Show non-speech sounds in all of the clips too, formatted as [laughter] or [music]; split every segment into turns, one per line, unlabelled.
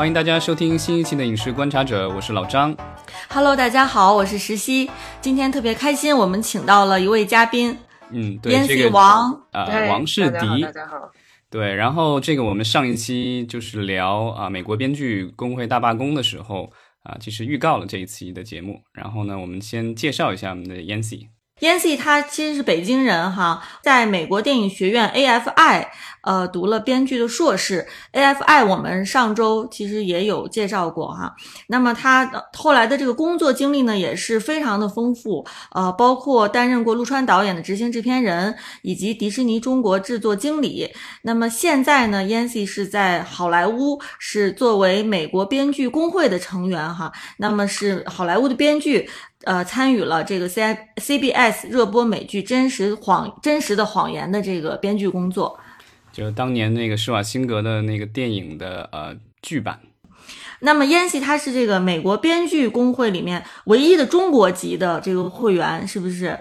欢迎大家收听新一期的《影视观察者》，我是老张。
Hello，大家好，我是石溪。今天特别开心，我们请到了一位嘉宾，
嗯，对，
烟
这个
王
啊、
对
王世迪
大，家好。
对，然后这个我们上一期就是聊啊、美国编剧工会大罢工的时候啊、其实预告了这一期的节目。然后呢，我们先介绍一下我们的 Yancy。
Yancy 他其实是北京人哈，在美国电影学院 AFI 呃读了编剧的硕士。AFI 我们上周其实也有介绍过哈。那么他后来的这个工作经历呢也是非常的丰富，呃，包括担任过陆川导演的执行制片人，以及迪士尼中国制作经理。那么现在呢，Yancy 是在好莱坞是作为美国编剧工会的成员哈，那么是好莱坞的编剧。呃，参与了这个 C I C B S 热播美剧《真实谎真实的谎言》的这个编剧工作。
就当年那个施瓦辛格的那个电影的呃剧版，
那么燕西他是这个美国编剧工会里面唯一的中国籍的这个会员，是不是？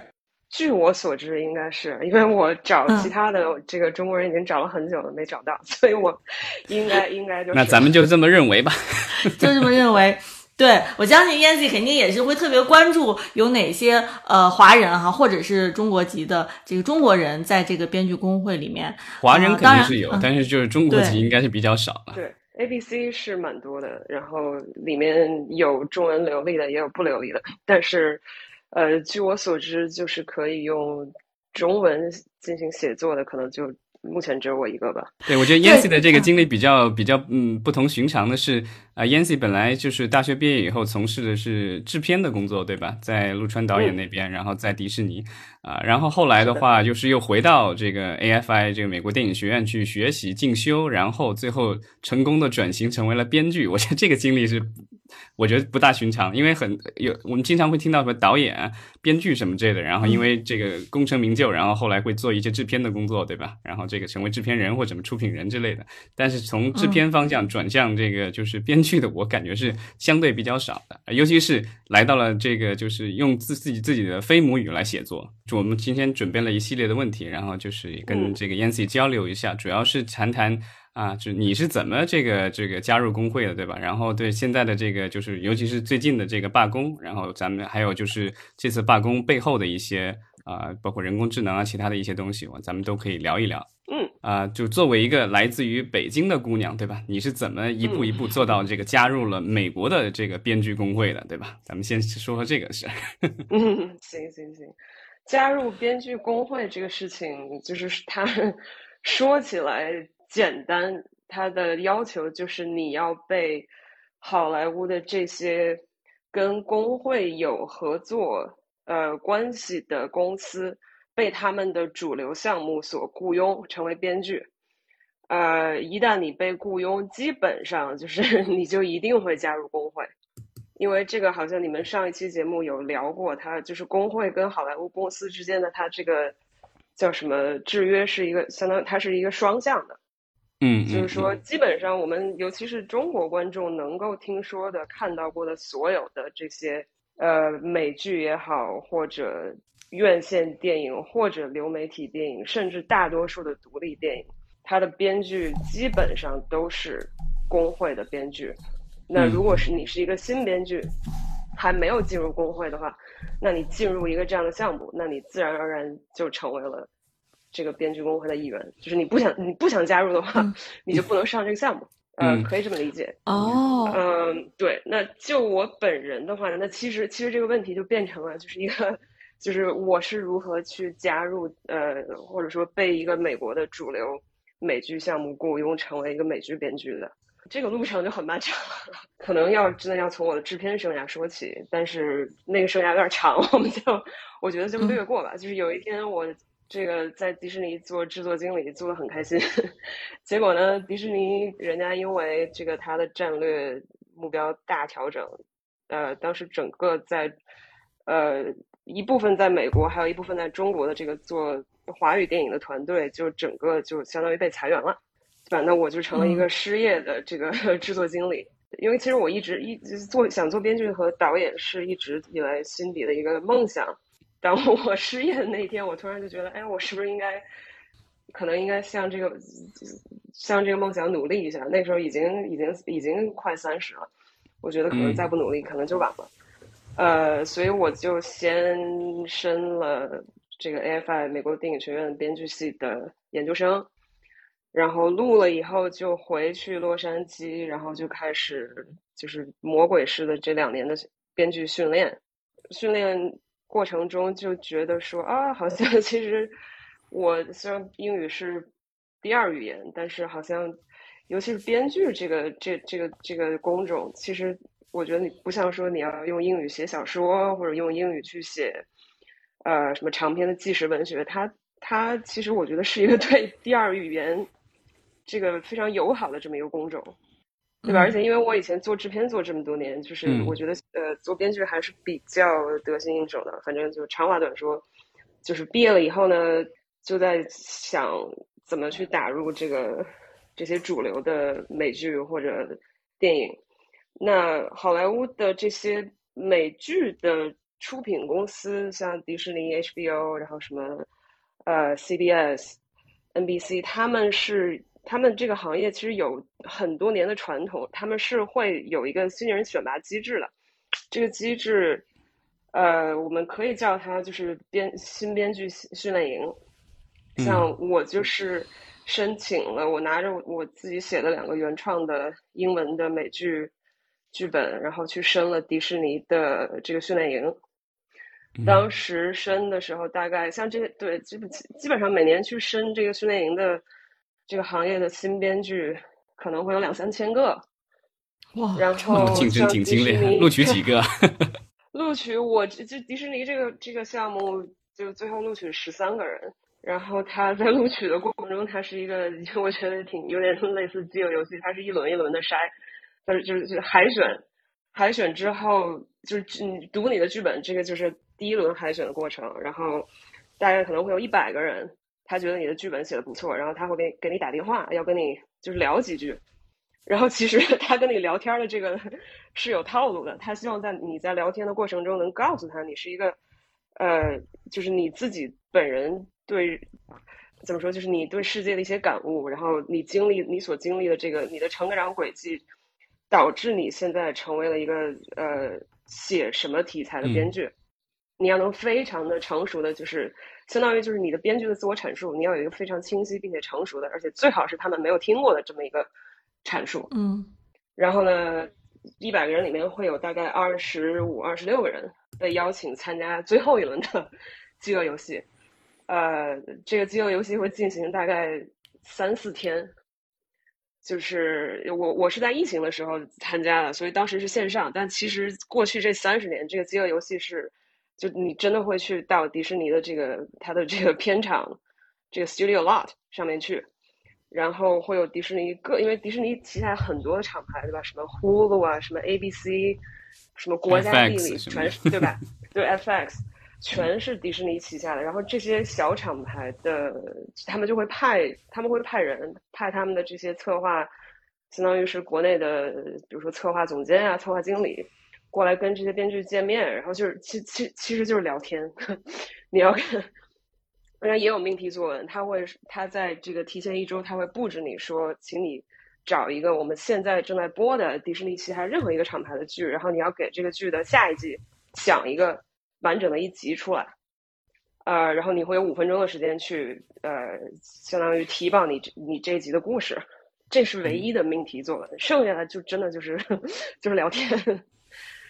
据我所知，应该是因为我找
嗯
其他的这个中国人已经找了很久了，没找到，所以我应该应该就是。
那咱们就这么认为吧。[laughs]
就这么认为。对我相信燕西肯定也是会特别关注有哪些呃华人哈，或者是中国籍的这个中国人在这个编剧工会里面。
华人肯定是有，
嗯
但是就是中国籍应该是比较少了。
对 A B C 是蛮多的，然后里面有中文流利的，也有不流利的，但是呃，据我所知，就是可以用中文进行写作的，可能就目前只有我一个吧。
对，我觉得 Yancy 的这个经历比较比较嗯不同寻常的是，啊、y a n c y 本来就是大学毕业以后从事的是制片的工作，对吧？在陆川导演那边，然后在迪士尼啊、然后后来的话就是又回到这个 AFI 这个美国电影学院去学习进修，然后最后成功的转型成为了编剧。我觉得这个经历是我觉得不大寻常，因为很有我们经常会听到什么导演啊、编剧什么之类的，然后因为这个功成名就，然后后来会做一些制片的工作，对吧？然后这个成为制片人或什么出品人之类的。但是从制片方向转向这个就是编剧的，我感觉是相对比较少的，尤其是来到了这个就是用自自己自己的非母语来写作。就我们今天准备了一系列的问题，然后就是跟
嗯
这个 Yancy 交流一下，主要是谈谈。啊，就你是怎么这个这个加入工会的，对吧？然后对现在的这个就是，尤其是最近的这个罢工，然后咱们还有就是这次罢工背后的一些啊、包括人工智能啊，其他的一些东西，我咱们都可以聊一聊。
嗯
啊、就作为一个来自于北京的姑娘，对吧？你是怎么一步一步做到这个加入了美国的这个编剧工会的，对吧？咱们先说说这个事儿。[laughs]
嗯，行行行，加入编剧工会这个事情，就是它说起来简单，它的要求就是你要被好莱坞的这些跟工会有合作呃关系的公司被他们的主流项目所雇佣，成为编剧。呃，一旦你被雇佣，基本上就是 [laughs] 你就一定会加入工会。因为这个好像你们上一期节目有聊过，它就是工会跟好莱坞公司之间的它这个叫什么制约是一个相当于它是一个双向的，
嗯，
就是说基本上我们尤其是中国观众能够听说的、看到过的所有的这些呃美剧也好，或者院线电影或者流媒体电影，甚至大多数的独立电影，它的编剧基本上都是工会的编剧。那如果是你是一个新编剧，还没有进入工会的话，那你进入一个这样的项目，那你自然而然就成为了这个编剧工会的一员。就是你不想你不想加入的话，
嗯
你就不能上这个项目。呃，
嗯
可以这么理解。
哦，
嗯，对。那就我本人的话呢，那其实其实这个问题就变成了就是一个，就是我是如何去加入呃，或者说被一个美国的主流美剧项目雇佣成为一个美剧编剧的。这个路程就很漫长，[laughs] 可能要真的要从我的制片生涯说起，但是那个生涯有点长，我们就我觉得就略过吧。就是有一天我这个在迪士尼做制作经理做的很开心，[laughs] 结果呢，迪士尼人家因为这个他的战略目标大调整，呃，当时整个在呃一部分在美国，还有一部分在中国的这个做华语电影的团队，就整个就相当于被裁员了，对吧？那我就成了一个失业的这个 [laughs] 制作经理。因为其实我一直一直做想做编剧和导演是一直以来心底的一个梦想。当我失业的那一天，我突然就觉得，哎，我是不是应该可能应该向这个向这个梦想努力一下。那时候已经已经已经快三十了，我觉得可能再不努力，可能就晚了。呃，所以我就先申了这个 AFI 美国电影学院编剧系的研究生，然后录了以后就回去洛杉矶，然后就开始就是魔鬼式的这两年的编剧训练。训练过程中就觉得说啊，好像其实我虽然英语是第二语言，但是好像尤其是编剧这个这这个这个工种，其实我觉得你不像说你要用英语写小说或者用英语去写呃什么长篇的纪实文学，它它其实我觉得是一个 [laughs] 对第二语言这个非常友好的这么一个工种。对吧？而且因为我以前做制片做这么多年，就是我觉得呃，做编剧还是比较得心应手的。反正就长话短说，就是毕业了以后呢，就在想怎么去打入这个这些主流的美剧或者电影。那好莱坞的这些美剧的出品公司，像迪士尼、HBO，然后什么呃 CBS、NBC，他们是。他们这个行业其实有很多年的传统，他们是会有一个新人选拔机制的。这个机制，呃，我们可以叫它就是编新编剧训练营。像我就是申请了，我拿着我自己写的两个原创的英文的美剧剧本，然后去申了迪士尼的这个训练营。当时申的时候，大概像这对基本基本上每年去申这个训练营的。这个行业的新编剧可能会有两三千个，
哇！
然后
竞争挺激烈，录取几个？[laughs]
录取我就迪士尼这个这个项目就最后录取十三个人。然后他在录取的过程中，他是一个我觉得挺有点类似饥饿游戏，它是一轮一轮的筛，就是就是就是海选，海选之后就是你读你的剧本，这个就是第一轮海选的过程。然后大概可能会有一百个人。他觉得你的剧本写的不错，然后他会给给你打电话，要跟你就是聊几句。然后其实 [laughs] 他跟你聊天的这个是有套路的，他希望在你在聊天的过程中能告诉他你是一个呃，就是你自己本人对怎么说，就是你对世界的一些感悟，然后你经历你所经历的这个你的成长轨迹，导致你现在成为了一个呃写什么题材的编剧，你要能非常的成熟的就是。相当于就是你的编剧的自我阐述，你要有一个非常清晰并且成熟的，而且最好是他们没有听过的这么一个阐述。
嗯，
然后呢，一百个人里面会有大概二十五、二十六个人被邀请参加最后一轮的饥饿游戏。呃，这个饥饿游戏会进行大概三四天。就是我我是在疫情的时候参加的，所以当时是线上。但其实过去这三十年，这个饥饿游戏是。就你真的会去到迪士尼的这个它的这个片场，这个 Studio Lot 上面去，然后会有迪士尼各，因为迪士尼旗下很多的厂牌，对吧？什么 Hulu 啊，什么 ABC，什么国家地理，全是对吧？对 FX，全是迪士尼旗下的。然后这些小厂牌的，他们就会派，他们会派人，派他们的这些策划，相当于是国内的，比如说策划总监啊，策划经理。过来跟这些编剧见面，然后就是其其其实就是聊天。[laughs] 你要看，当然也有命题作文，他会他在这个提前一周，他会布置你说，请你找一个我们现在正在播的迪士尼其他任何一个厂牌的剧，然后你要给这个剧的下一季想一个完整的一集出来。呃，然后你会有五分钟的时间去呃，相当于提报你你这一集的故事，这是唯一的命题作文，剩下的就真的就是 [laughs] 就是聊天。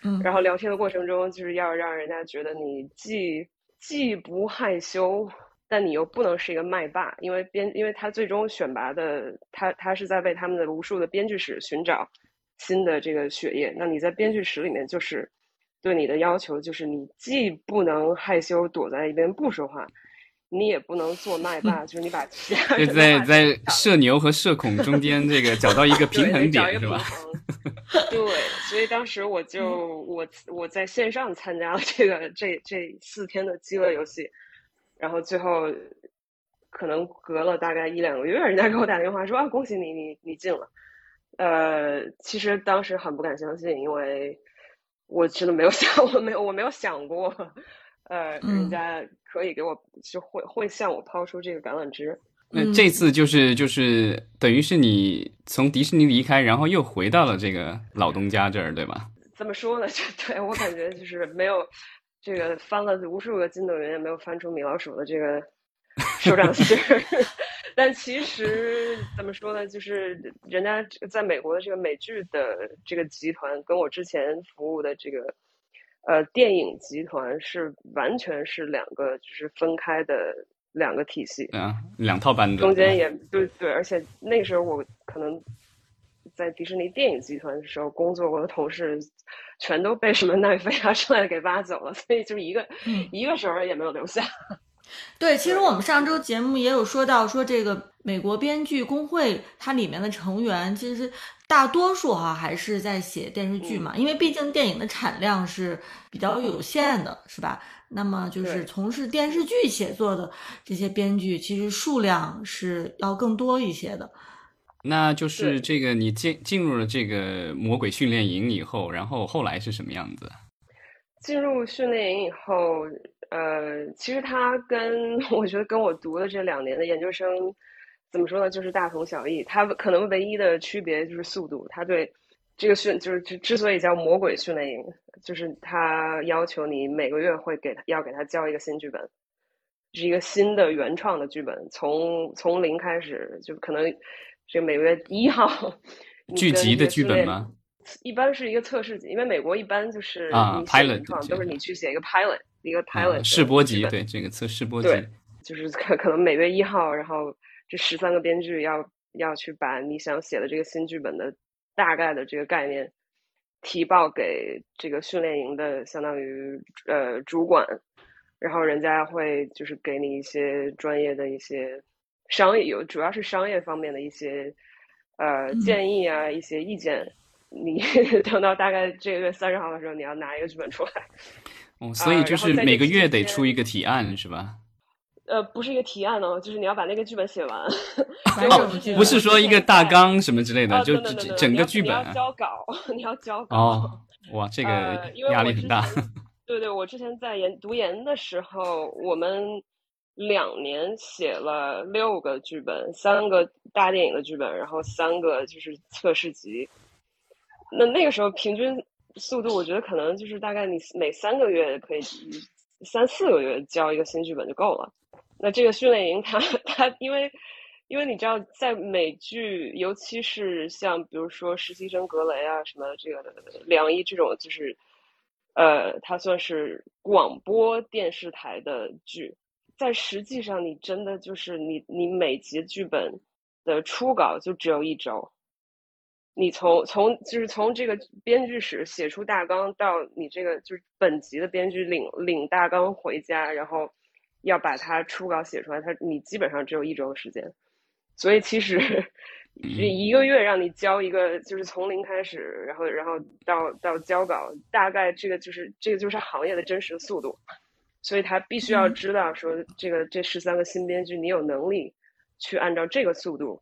嗯，
然后聊天的过程中，就是要让人家觉得你既既不害羞，但你又不能是一个麦霸，因为编，因为他最终选拔的，他他是在为他们的无数的编剧室寻找新的这个血液。那你在编剧室里面，就是对你的要求，就是你既不能害羞躲在一边不说话。你也不能做麦霸，就是你把其他
就在在社牛和社恐中间这个找到一个平衡点，是吧？
对，所以当时我就我我在线上参加了这个这这四天的饥饿游戏，然后最后可能隔了大概一两个月，人家给我打电话说啊，恭喜你，你你进了。呃，其实当时很不敢相信，因为我真的没有想，我没有我没有想过。呃，人家可以给我就会会向我抛出这个橄榄枝，
那这次就是就是等于是你从迪士尼离开，然后又回到了这个老东家这儿，对吧？[laughs]
怎么说呢？[laughs] 就对我感觉就是没有这个翻了无数个筋斗云，也没有翻出米老鼠的这个 [laughs] 手掌心儿。但其实怎么说呢？就是人家在美国的这个美剧的这个集团，跟我之前服务的这个呃电影集团是完全是两个就是分开的两个体系
啊，两套班子。
中间也对对，而且那时候我可能。在迪士尼电影集团的时候工作过的同事，全都被什么奈飞啊之类的给挖走了，所以就是一个一个手也没有留下。[laughs]
对，其实我们上周节目也有说到，说这个美国编剧工会它里面的成员，其实大多数哈还是在写电视剧嘛，因为毕竟电影的产量是比较有限的，是吧？那么就是从事电视剧写作的这些编剧，其实数量是要更多一些的。
那就是这个，你进进入了这个魔鬼训练营以后，然后后来是什么样子？
进入训练营以后，呃，其实他跟 [laughs] 我觉得跟我读的这两年的研究生，怎么说呢，就是大同小异。它可能唯一的区别就是速度。它对这个训就是之之所以叫魔鬼训练营，就是它要求你每个月会给他要给他交一个新剧本，是一个新的原创的剧本，从从零开始，就可能。这个每个月一号
剧集的剧本吗？
一般是一个测试集，因为美国一般就是
啊，pilot
都是你去写一个 pilot，一个 pilot
试播集，对这个测试播集，
就是可可能每月一号，然后这十三个编剧要要去把你想写的这个新剧本的大概的这个概念提报给这个训练营的相当于呃主管，然后人家会就是给你一些专业的一些。商业有主要是商业方面的一些呃建议啊，一些意见。你 [laughs] 等到大概这个月三十号的时候，你要拿一个剧本出来。
哦，所以就是每个月得出一个提案是吧？
呃，不是一个提案哦，就是你要把那个剧本写完。
不是说一个大纲什么之类的，就整整个剧本。
你要交稿，[laughs] 你要交稿。
哦，[laughs] 哇，这个压力很大。[laughs]
对对，我之前在研读研的时候，我们。两年写了六个剧本，三个大电影的剧本，然后三个就是测试集。那那个时候平均速度，我觉得可能就是大概你每三个月可以三四个月交一个新剧本就够了。那这个训练营，[laughs] 它它因为因为你知道，在美剧，尤其是像比如说实习生格雷啊，什么这个梁一这种，就是呃，它算是广播电视台的剧。在实际上，你真的就是你，你每集剧本的初稿就只有一周。你从从就是从这个编剧室写出大纲，到你这个就是本集的编剧领领大纲回家，然后要把它初稿写出来，它你基本上只有一周的时间。所以其实 [laughs] 一个月让你交一个，就是从零开始，然后然后到到交稿，大概这个就是这个就是行业的真实速度。所以他必须要知道，说这个这十三个新编剧，你有能力去按照这个速度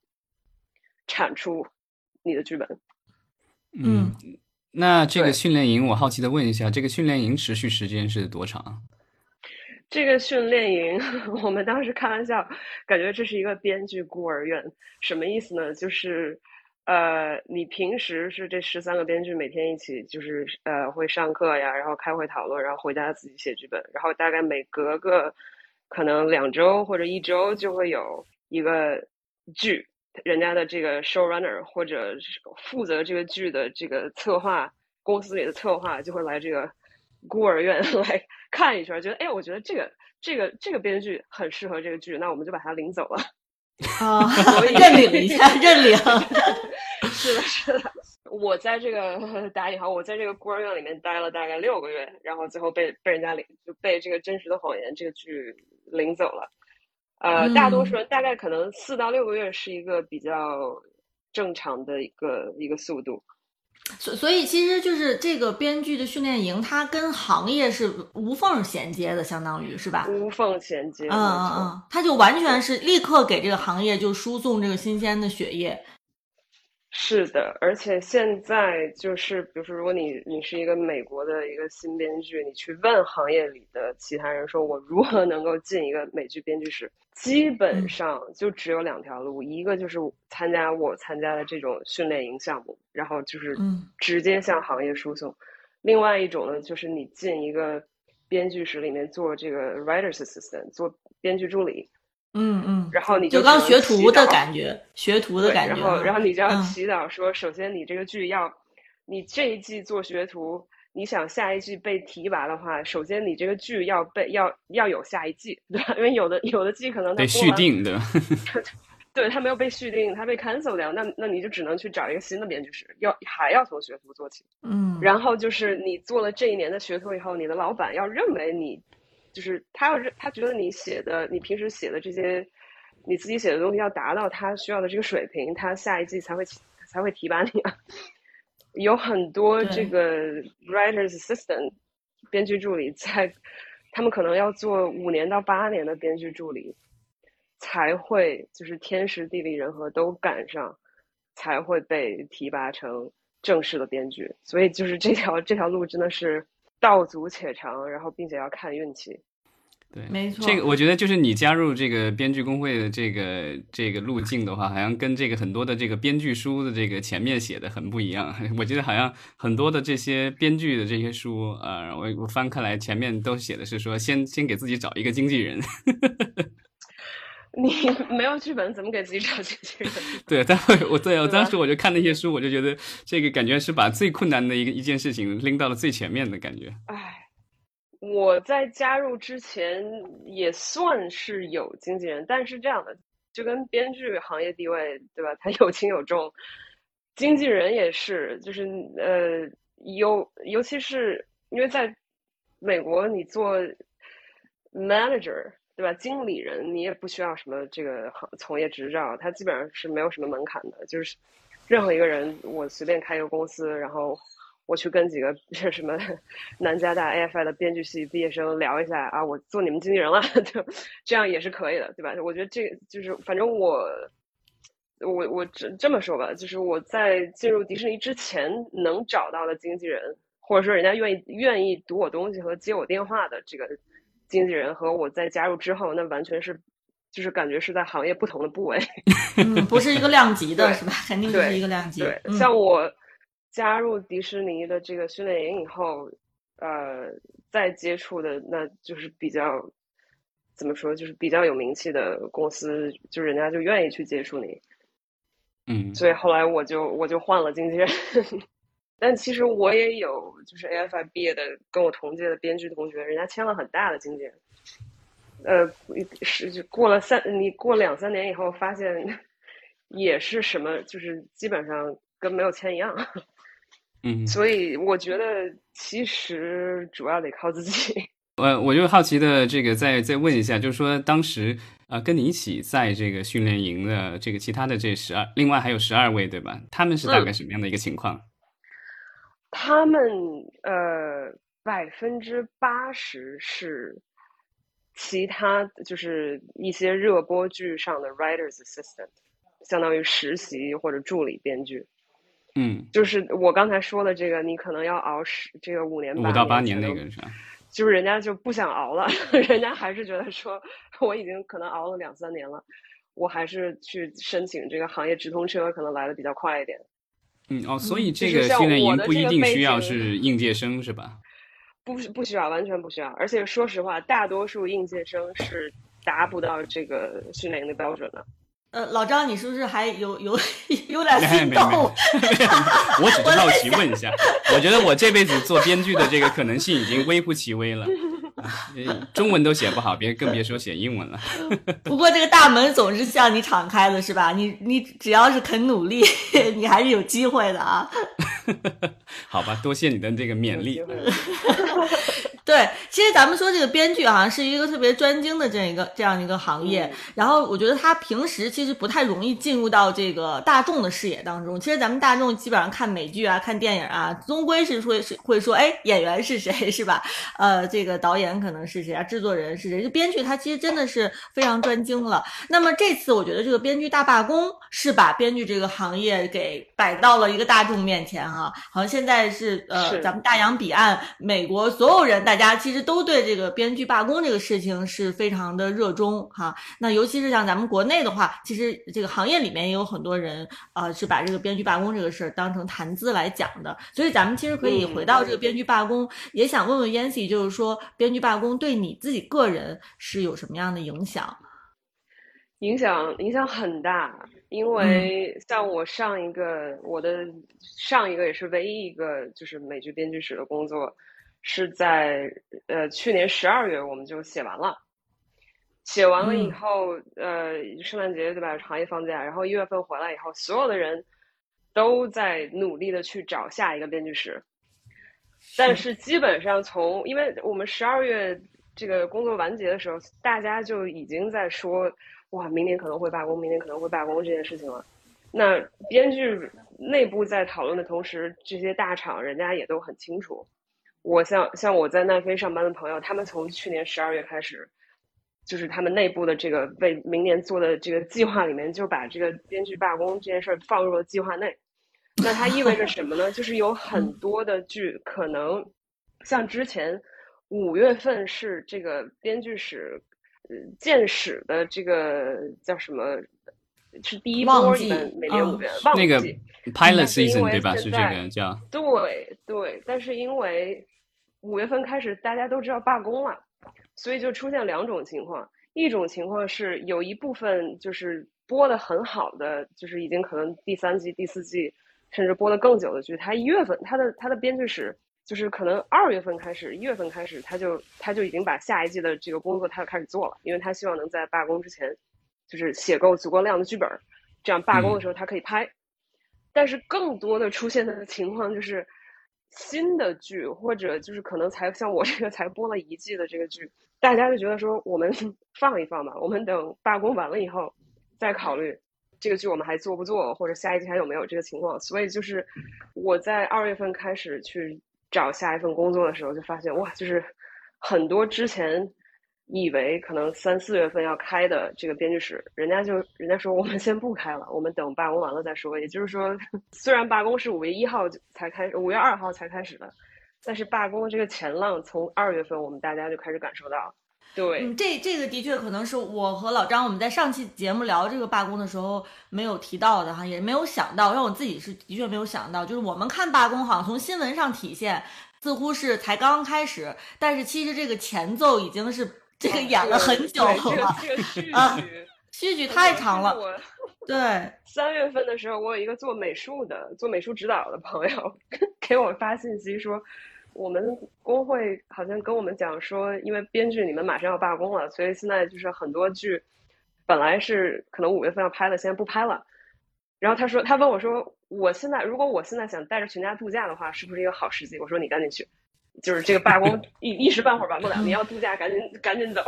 产出你的剧本。
嗯，那这个训练营，我好奇的问一下，这个训练营持续时间是多长？
这个训练营，[laughs] 我们当时开玩笑，感觉这是一个编剧孤儿院，什么意思呢？就是。呃，你平时是这十三个编剧每天一起，就是呃会上课呀，然后开会讨论，然后回家自己写剧本，然后大概每隔个可能两周或者一周就会有一个剧，人家的这个 showrunner 或者负责这个剧的这个策划公司里的策划就会来这个孤儿院 [laughs] 来看一圈，觉得哎，我觉得这个这个这个编剧很适合这个剧，那我们就把他领走了。[laughs] [laughs]
啊，认领一下，认领。
是的，是的。我在这个打引号，我在这个孤儿院里面待了大概六个月，然后最后被被人家领，就被这个真实的谎言这个剧领走了。呃，大多数人大概可能四到六个月是一个比较正常的一个一个速度。
所所以，其实就是这个编剧的训练营，它跟行业是无缝衔接的，相当于是吧？
无缝衔接，
嗯嗯嗯，它就完全是立刻给这个行业就输送这个新鲜的血液。
是的，而且现在就是，比如说，如果你你是一个美国的一个新编剧，你去问行业里的其他人，说我如何能够进一个美剧编剧室，基本上就只有两条路，一个就是参加我参加的这种训练营项目，然后就是直接向行业输送；另外一种呢，就是你进一个编剧室里面做这个 writers assistant，做编剧助理。
嗯嗯，
然后你
就刚学徒的感觉，学徒的感
觉。然后，然后你就要祈祷说，首先你这个剧要，你这一季做学徒，你想下一季被提拔的话，首先你这个剧要被要要有下一季，[laughs] 对吧？因为有的有的季可能
被续订，[laughs] 对吧？
对他没有被续订，他被 cancel 掉，那那你就只能去找一个新的编剧室，要还要从学徒做起。
嗯，
然后就是你做了这一年的学徒以后，你的老板要认为你。就是他要是他觉得你写的，你平时写的这些，你自己写的东西要达到他需要的这个水平，他下一季才会才会提拔你啊。[laughs] 有很多这个 writers assistant 编剧助理在，他们可能要做五年到八年的编剧助理，才会就是天时地利人和都赶上，才会被提拔成正式的编剧。所以就是这条这条路真的是。道阻且长，然后并且要看运气。
对，
没错。
这个我觉得就是你加入这个编剧工会的这个这个路径的话，好像跟这个很多的这个编剧书的这个前面写的很不一样。[laughs] 我觉得好像很多的这些编剧的这些书，呃，我我翻开来前面都写的是说，先先给自己找一个经纪人。[laughs]
你没有剧本，怎么给自己找经纪人？[laughs]
对，但会我对我当时我就看那些书，我就觉得这个感觉是把最困难的一个一件事情拎到了最前面的感觉。
唉，我在加入之前也算是有经纪人，但是这样的就跟编剧行业地位对吧？他有轻有重，经纪人也是，就是呃，尤尤其是因为在美国，你做 manager。对吧？经理人你也不需要什么这个行从业执照，他基本上是没有什么门槛的。就是任何一个人，我随便开一个公司，然后我去跟几个 [laughs] 什么 [laughs] 南加大 AFI 的编剧系毕业生聊一下啊，我做你们经纪人了，[laughs] 就这样也是可以的，对吧？我觉得这就是，反正我我我这这么说吧，就是我在进入迪士尼之前能找到的经纪人，或者说人家愿意愿意读我东西和接我电话的这个。经纪人和我在加入之后，那完全是，就是感觉是在行业不同的部位，
嗯，不是一个量级的，是吧？肯定不是一个量级。
对，像我加入迪士尼的这个训练营以后，呃，再接触的那就是比较怎么说，就是比较有名气的公司，就人家就愿意去接触你。
嗯，
所以后来我就我就换了经纪人。[laughs] 但其实我也有，就是 AFI 毕业的，跟我同届的编剧同学，人家签了很大的经纪人。呃，是就过了三，你过两三年以后，发现也是什么，就是基本上跟没有签一样。
嗯，
所以我觉得其实主要得靠自己。[laughs]
呃，我就好奇的这个再再问一下，就是说当时呃，跟你一起在这个训练营的这个其他的这十二，另外还有十二位对吧？他们是大概什么样的一个情况？
他们呃，百分之八十是其他，就是一些热播剧上的 writers assistant，相当于实习或者助理编剧。
嗯，
就是我刚才说的这个，你可能要熬十这个五年
五到八年那个是吧？
就是人家就不想熬了，[laughs] 人家还是觉得说我已经可能熬了两三年了，我还是去申请这个行业直通车，可能来的比较快一点。
嗯哦，所以这个训练营不一定需要是应届生是吧？
不不需要，完全不需要。而且说实话，大多数应届生是达不到这个训练营的标准的。
呃，老张，你是不是还有有有点心动？
我只是好奇问一下，我觉得我这辈子做编剧的这个可能性已经微乎其微了。[laughs] 中文都写不好，别更别说写英文了。[laughs]
不过这个大门总是向你敞开的，是吧？你你只要是肯努力，[laughs] 你还是有机会的啊。
好吧，多谢你的这个勉励。
对，其实咱们说这个编剧好像是一个特别专精的这样一个这样一个行业，然后我觉得他平时其实不太容易进入到这个大众的视野当中。其实咱们大众基本上看美剧啊、看电影啊，终归是会是会说，哎，演员是谁，是吧？呃，这个导演。演可能是谁啊，制作人是谁，就编剧他其实真的是非常专精了。那么这次我觉得这个编剧大罢工是把编剧这个行业给摆到了一个大众面前哈，好像现在是呃咱们大洋彼岸美国所有人大家其实都对这个编剧罢工这个事情是非常的热衷哈。那尤其是像咱们国内的话，其实这个行业里面也有很多人啊是把这个编剧罢工这个事儿当成谈资来讲的，所以咱们其实可以回到这个编剧罢工，也想问问 Yancy，就是说编剧罢工对你自己个人是有什么样的影响？
影响影响很大，因为像我上一个我的上一个也是唯一一个就是美剧编剧室的工作，是在呃去年十二月我们就写完了，写完了以后呃圣诞节对吧？行业放假，然后一月份回来以后，所有的人都在努力的去找下一个编剧室，但是基本上从因为我们十二月这个工作完结的时候，大家就已经在说。哇，明年可能会罢工，明年可能会罢工这件事情了。那编剧内部在讨论的同时，这些大厂人家也都很清楚。我像像我在奈飞上班的朋友，他们从去年十二月开始，就是他们内部的这个为明年做的这个计划里面，就把这个编剧罢工这件事儿放入了计划内。[laughs] 那它意味着什么呢？就是有很多的剧可能像之前五月份是这个编剧史呃建史的这个叫什么？是第一波里面每年五月忘记，
那个 pilot season 对吧？是这个叫
对对，但是因为五月份开始大家都知道罢工了，所以就出现两种情况。一种情况是有一部分就是播的很好的，就是已经可能第三季、第四季甚至播的更久的剧，他一月份他的他的编剧史。就是可能二月份开始，一月份开始，他就他就已经把下一季的这个工作他就开始做了，因为他希望能在罢工之前，就是写够足够量的剧本，这样罢工的时候他可以拍。但是更多的出现的 [laughs] 情况就是，新的剧或者就是可能才像我这个才播了一季的这个剧，大家就觉得说我们 [laughs] 放一放吧，我们等罢工完了以后再考虑这个剧我们还做不做，或者下一季还有没有这个情况。所以就是我在二月份开始去。找下一份工作的时候，就发现哇，就是很多之前以为可能三四月份要开的这个编剧室，人家就人家说我们先不开了，我们等罢工完了再说。也就是说，[laughs] 虽然罢工是五月一号才开，五月二号才开始的，但是罢工这个前浪从二月份我们大家就开始感受到。对，
嗯，这这个的确可能是我和老张我们在上期节目聊这个罢工的时候没有提到的哈，也没有想到，让我自己是的确没有想到，就是我们看罢工好像从新闻上体现似乎是才刚刚开始，但是其实这个前奏已经是这个演了很久了啊，序曲太长了。对，
三月份的时候，我有一个做美术的、做美术指导的朋友 [laughs] 给我发信息说。我们工会好像跟我们讲说，因为编剧你们马上要罢工了，所以现在就是很多剧本来是可能五月份要拍的，现在不拍了。然后他说，他问我说，我现在如果我现在想带着全家度假的话，是不是一个好时机？我说你赶紧去，就是这个罢工 [laughs] 一一时半会儿完不了，你要度假赶紧赶紧走。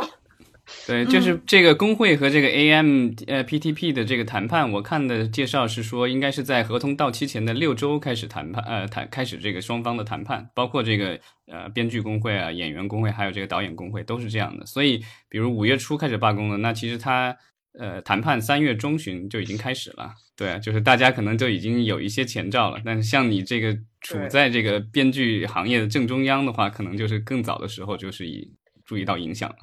对，就是这个工会和这个 AM 呃 PTP 的这个谈判，我看的介绍是说，应该是在合同到期前的六周开始谈判，呃谈开始这个双方的谈判，包括这个呃编剧工会啊、演员工会，还有这个导演工会都是这样的。所以，比如五月初开始罢工的，那其实他呃谈判三月中旬就已经开始了。对，就是大家可能就已经有一些前兆了。但是像你这个处在这个编剧行业的正中央的话，可能就是更早的时候就是已注意到影响了。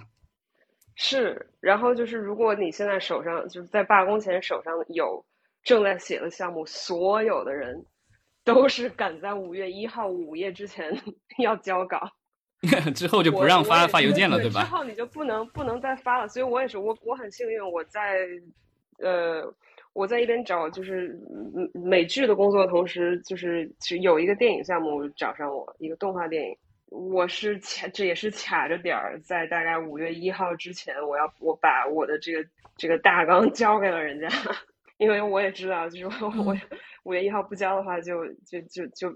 是，然后就是，如果你现在手上就是在罢工前手上有正在写的项目，所有的人都是赶在五月一号午夜之前 [laughs] 要交稿，[laughs]
之后就不让发发邮件了，
对
吧？
之后你就不能不能再发了。所以我也是，我我很幸运，我在呃我在一边找就是美剧的工作的同时，就是有一个电影项目找上我，一个动画电影。我是卡，这也是卡着点儿，在大概五月一号之前，我要我把我的这个这个大纲 [laughs] 交给了人家，[laughs] 因为我也知道，就是我 [laughs] 五月一号不交的话，就就就就，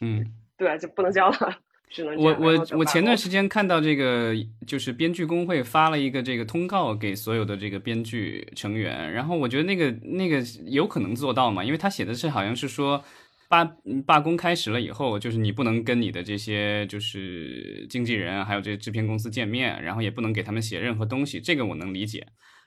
嗯，
对，就不能交了，只能
我我我前段时间看到这个，就是编剧工会发了一个这个通告给所有的这个编剧成员，然后我觉得那个那个有可能做到嘛，因为他写的是好像是说。罢罢工开始了以后，就是你不能跟你的这些就是经纪人还有这些制片公司见面，然后也不能给他们写任何东西，这个我能理解。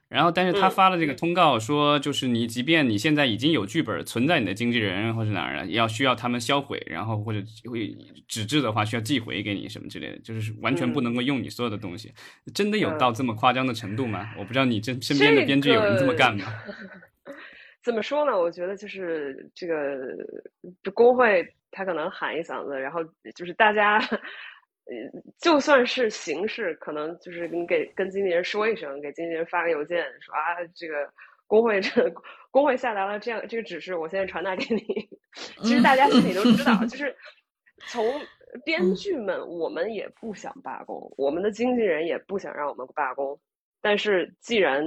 然后，但是他发了这个通告说，就是你即便你现在已经有剧本存在你的经纪人或者哪儿了，要需要他们销毁，然后或者会纸质的话需要寄回给你什么之类的，就是完全不能够用你所有的东西。真的有到这么夸张的程度吗？我不知道你这身边的编剧有人这么干吗？
怎么说呢？我觉得就是这个工会他可能喊一嗓子，然后就是大家。呃，就算是形式，可能就是你给跟经纪人说一声，给经纪人发个邮件，说啊，这个工会这 [laughs] 工会下达了这样这个指示，我现在传达给你。[laughs] 其实大家心里都知道，就是从编剧们，我们也不想罢工，我们的经纪人也不想让我们罢工。但是既然，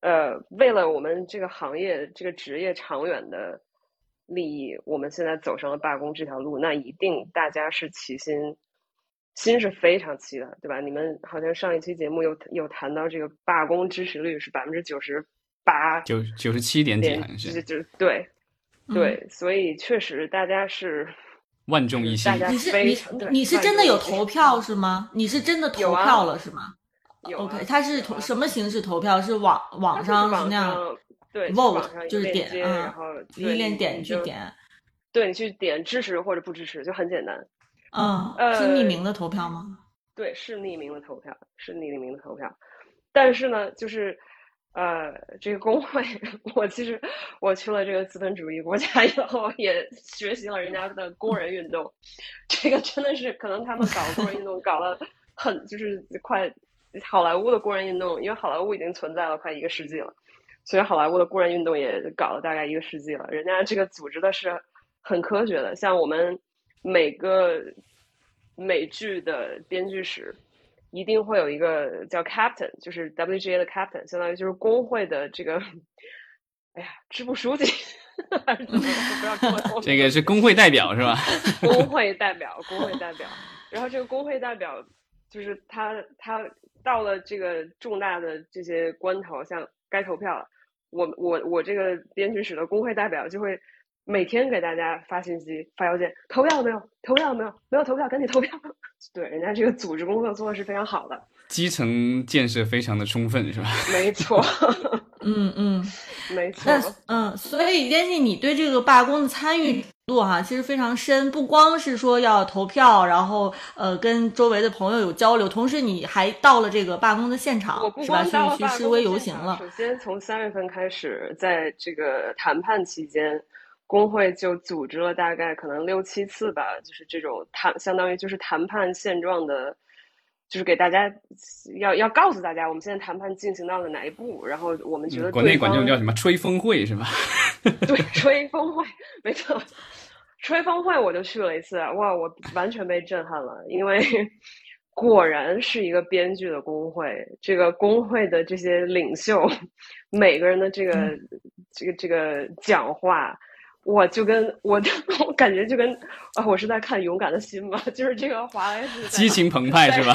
呃，为了我们这个行业这个职业长远的利益，我们现在走上了罢工这条路，那一定大家是齐心。心是非常齐的，对吧？你们好像上一期节目有有谈到这个罢工支持率是百分之九十八，
九九十七点几，好像
是，就对对，所以确实大家是
万众一心。
你是你你是真的有投票是吗？你是真的投票了是吗？OK，它是投什么形式投票？是网网上
是
那样？
对
，vote 就是点，
然后
一连点去点，
对你去点支持或者不支持就很简单。
嗯，是匿名的投票吗？
对，是匿名的投票，是匿名的投票。但是呢，就是呃，这个工会，[laughs] 我其实我去了这个资本主义国家以后，也学习了人家的工人运动。[laughs] 这个真的是可能他们搞工人运动搞了很，就是快好莱坞的工人运动，因为好莱坞已经存在了快一个世纪了，所以好莱坞的工人运动也搞了大概一个世纪了。人家这个组织的是很科学的，像我们。每个美剧的编剧室一定会有一个叫 captain，就是 WGA 的 captain，相当于就是工会的这个，哎呀，支部书记，[laughs]
这个是工会代表是吧？[laughs]
工会代表，工会代表。然后这个工会代表就是他，他到了这个重大的这些关头，像该投票了，我我我这个编剧室的工会代表就会。每天给大家发信息、发邮件，投票了没有？投票了没有？没有投票，赶紧投票！[laughs] 对，人家这个组织工作做的是非常好的，
基层建设非常的充分，是吧？
没错，
嗯嗯，[laughs]
没错。
嗯，所以编辑，你对这个罢工的参与度哈，其实非常深，不光是说要投票，然后呃跟周围的朋友有交流，同时你还到了这个罢工的现场，是吧？去去示威游行了。
首先从三月份开始，在这个谈判期间。工会就组织了大概可能六七次吧，就是这种谈，相当于就是谈判现状的，就是给大家要要告诉大家，我们现在谈判进行到了哪一步，然后我们觉得
国内管这种叫什么吹风会是吧？[laughs]
对，吹风会，没错，吹风会我就去了一次，哇，我完全被震撼了，因为 [laughs] 果然是一个编剧的工会，这个工会的这些领袖，每个人的这个这个这个讲话。我就跟我 [laughs] 我感觉就跟啊，我是在看《勇敢的心》吧，[laughs] 就是这个华莱士
激情澎湃是吧？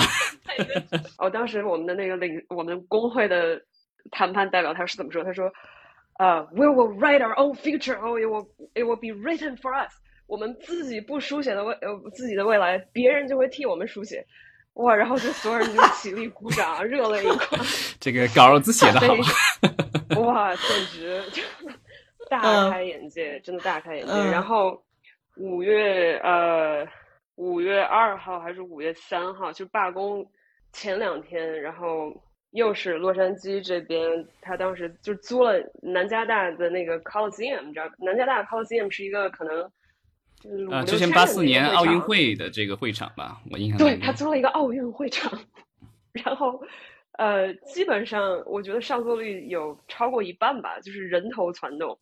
[laughs]
哦，当时我们的那个领我们工会的谈判代表他是怎么说？他说：“呃，We will write our own future. Oh, it will it will be written for us. 我们自己不书写的未呃自己的未来，别人就会替我们书写。”哇！然后就所有人就起立鼓掌，热泪盈眶。
这个稿子写的好。
哇，简直！大开眼界，真的大开眼界。然后五月呃五月二号还是五月三号，就罢工前两天，然后又是洛杉矶这边，他当时就租了南加大的那个 Coliseum，你知道，南加大 Coliseum 是一个可能
啊，之前八四年奥运会的这个会场吧，我印象
对他租了一个奥运会场，然后呃，基本上我觉得上座率有超过一半吧，就是人头攒动。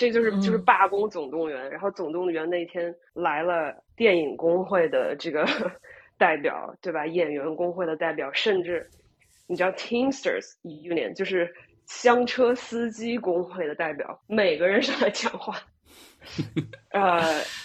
这就是就是罢工总动员，然后总动员那天来了电影工会的这个 [laughs] 代表，对吧？演员工会的代表，甚至你知道 Teamsters Union 就是香车司机工会的代表，每个人上来讲话，[laughs] 呃，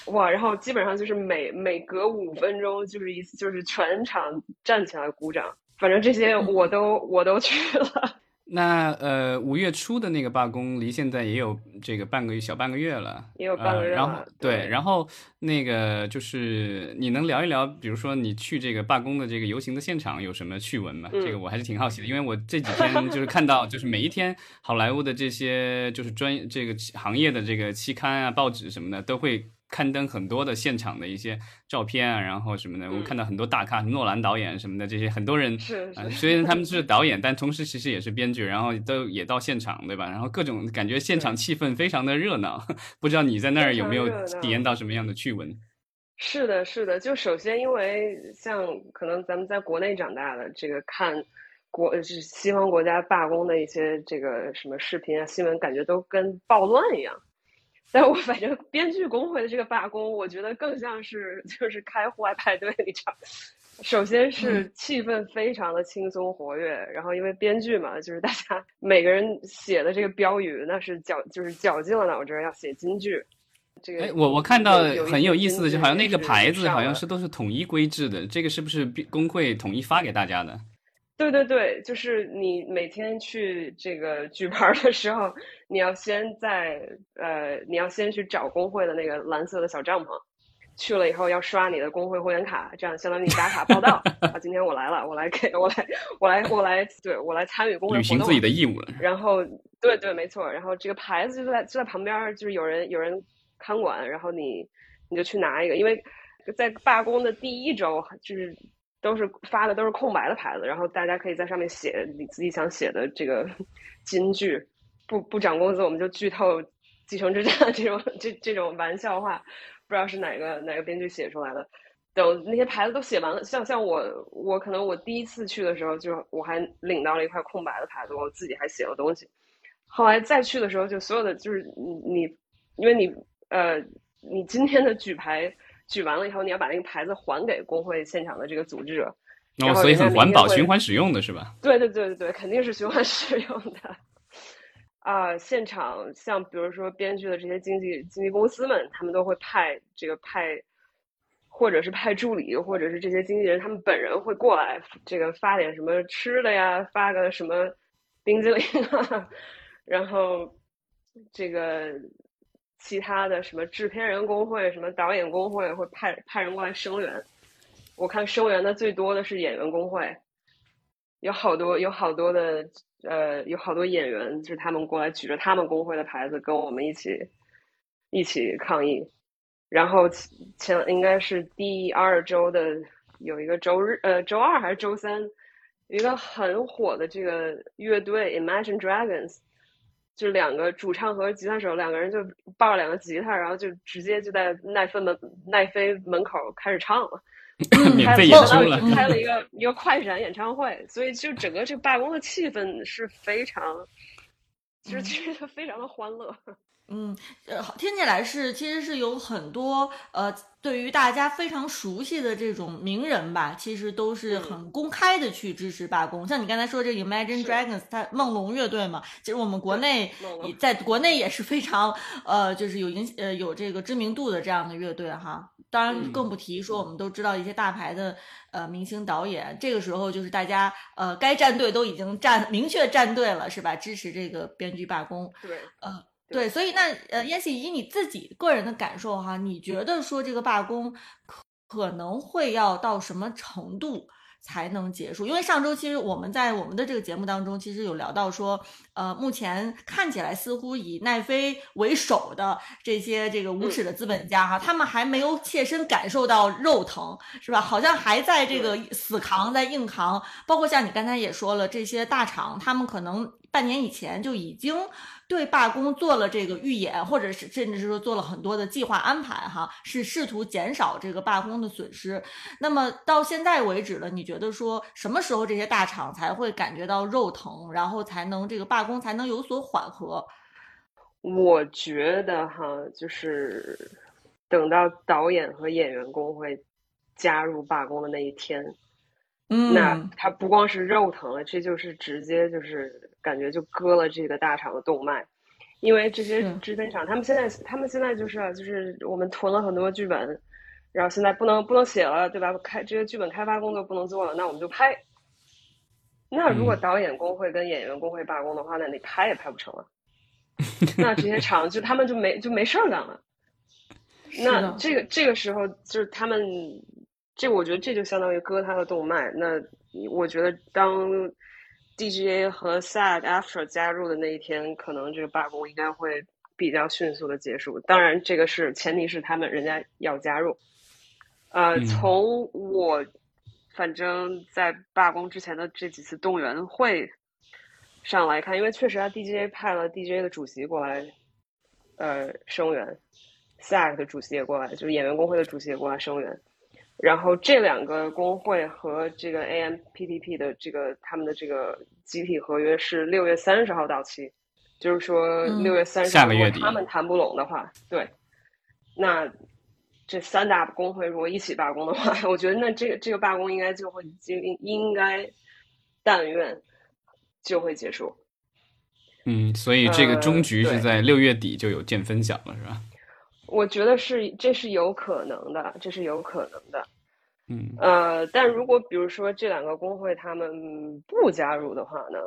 哇，然后基本上就是每每隔五分钟就是一次，就是全场站起来鼓掌，反正这些我都我都去了。
那呃，五月初的那个罢工离现在也有这个半个月小半个月了，
也有半个月了。
然后对，然后那个就是你能聊一聊，比如说你去这个罢工的这个游行的现场有什么趣闻吗？这个我还是挺好奇的，因为我这几天就是看到，就是每一天好莱坞的这些就是专这个行业的这个期刊啊、报纸什么的都会。刊登很多的现场的一些照片啊，然后什么的，我们看到很多大咖，诺兰导演什么的，这些很多人，
是
虽然他们是导演，[laughs] 但同时其实也是编剧，然后都也到现场，对吧？然后各种感觉现场气氛非常的热闹，不知道你在那儿有没有体验到什么样的趣闻？
是的，是的，就首先因为像可能咱们在国内长大的，这个看国是西方国家罢工的一些这个什么视频啊新闻，感觉都跟暴乱一样。但我反正编剧工会的这个罢工，我觉得更像是就是开户外派对一场。首先是气氛非常的轻松活跃，然后因为编剧嘛，就是大家每个人写的这个标语，那是绞就是绞尽了脑汁要写金句。这个哎
我我看到很有意思的，就好像那个牌子好像是都是统一规制的，这个是不是工会统一发给大家的？
对对对，就是你每天去这个举牌的时候，你要先在呃，你要先去找工会的那个蓝色的小帐篷，去了以后要刷你的工会会员卡，这样相当于你打卡报道啊，今天我来了，我来给我来我来我来对我来参与工会
履行自己的义务了。
然后对对没错，然后这个牌子就在就在旁边，就是有人有人看管，然后你你就去拿一个，因为在罢工的第一周就是。都是发的都是空白的牌子，然后大家可以在上面写你自己想写的这个金句，不不涨工资我们就剧透《继承之战》这种这这种玩笑话，不知道是哪个哪个编剧写出来的。等那些牌子都写完了，像像我我可能我第一次去的时候，就我还领到了一块空白的牌子，我自己还写了东西。后来再去的时候，就所有的就是你你，因为你呃你今天的举牌。举完了以后，你要把那个牌子还给工会现场的这个组织者，然后
所以很环保、循环使用的是吧？
对对对对对，肯定是循环使用的。啊，现场像比如说编剧的这些经纪经纪公司们，他们都会派这个派，或者是派助理，或者是这些经纪人，他们本人会过来，这个发点什么吃的呀，发个什么冰激凌啊，[laughs] 然后这个。其他的什么制片人工会、什么导演工会会派派人过来声援。我看声援的最多的是演员工会，有好多有好多的呃有好多演员，就是他们过来举着他们工会的牌子跟我们一起一起抗议。然后前应该是第二周的有一个周日呃周二还是周三，一个很火的这个乐队 Imagine Dragons。就两个主唱和吉他手两个人就抱着两个吉他，然后就直接就在奈飞门奈飞门口开始唱了，[clears throat]
免费演出了，
开了一个 [laughs] 一个快闪演唱会，所以就整个这个罢工的气氛是非常，就是其实非常的欢乐。
嗯，呃，听起来是其实是有很多呃。对于大家非常熟悉的这种名人吧，其实都是很公开的去支持罢工。像你刚才说这 Imagine Dragons，它梦龙乐队嘛，其实我们国内在国内也是非常呃，就是有影呃有这个知名度的这样的乐队哈。当然更不提说我们都知道一些大牌的呃明星导演。这个时候就是大家呃该站队都已经站明确站队了，是吧？支持这个编剧罢工。
对，
呃。对，所以那呃，燕西以你自己个人的感受哈，你觉得说这个罢工可可能会要到什么程度才能结束？因为上周其实我们在我们的这个节目当中，其实有聊到说，呃，目前看起来似乎以奈飞为首的这些这个无耻的资本家哈，他们还没有切身感受到肉疼，是吧？好像还在这个死扛，在硬扛。包括像你刚才也说了，这些大厂他们可能半年以前就已经。对罢工做了这个预演，或者是甚至是说做了很多的计划安排，哈，是试图减少这个罢工的损失。那么到现在为止了，你觉得说什么时候这些大厂才会感觉到肉疼，然后才能这个罢工才能有所缓和？
我觉得哈，就是等到导演和演员工会加入罢工的那一天，
嗯，
那他不光是肉疼了，这就是直接就是。感觉就割了这个大肠的动脉，因为这些制片厂，他们现在他们现在就是就是我们囤了很多剧本，然后现在不能不能写了，对吧？开这些剧本开发工作不能做了，那我们就拍。那如果导演工会跟演员工会罢工的话，那你拍也拍不成了。那这些厂就他们就没就没事儿干了。[laughs] 那这个这个时候就是他们，这我觉得这就相当于割他的动脉。那我觉得当 DGA 和 SAG AFTRA 加入的那一天，可能这个罢工应该会比较迅速的结束。当然，这个是前提是他们人家要加入。呃，从我反正在罢工之前的这几次动员会上来看，因为确实啊，DGA 派了 DGA 的主席过来，呃，声援。SAG 的主席也过来，就是演员工会的主席也过来声援。然后这两个工会和这个 AMPTP 的这个他们的这个集体合约是六月三十号到期，就是说六月三十号如果他们谈不拢的话，对，那这三大工会如果一起罢工的话，[laughs] 我觉得那这个这个罢工应该就会就应应该但愿就会结束。
嗯，所以这个终局是在六月底就有见分晓了，是吧？
我觉得是，这是有可能的，这是有可能的。
嗯，
呃，但如果比如说这两个工会他们不加入的话呢？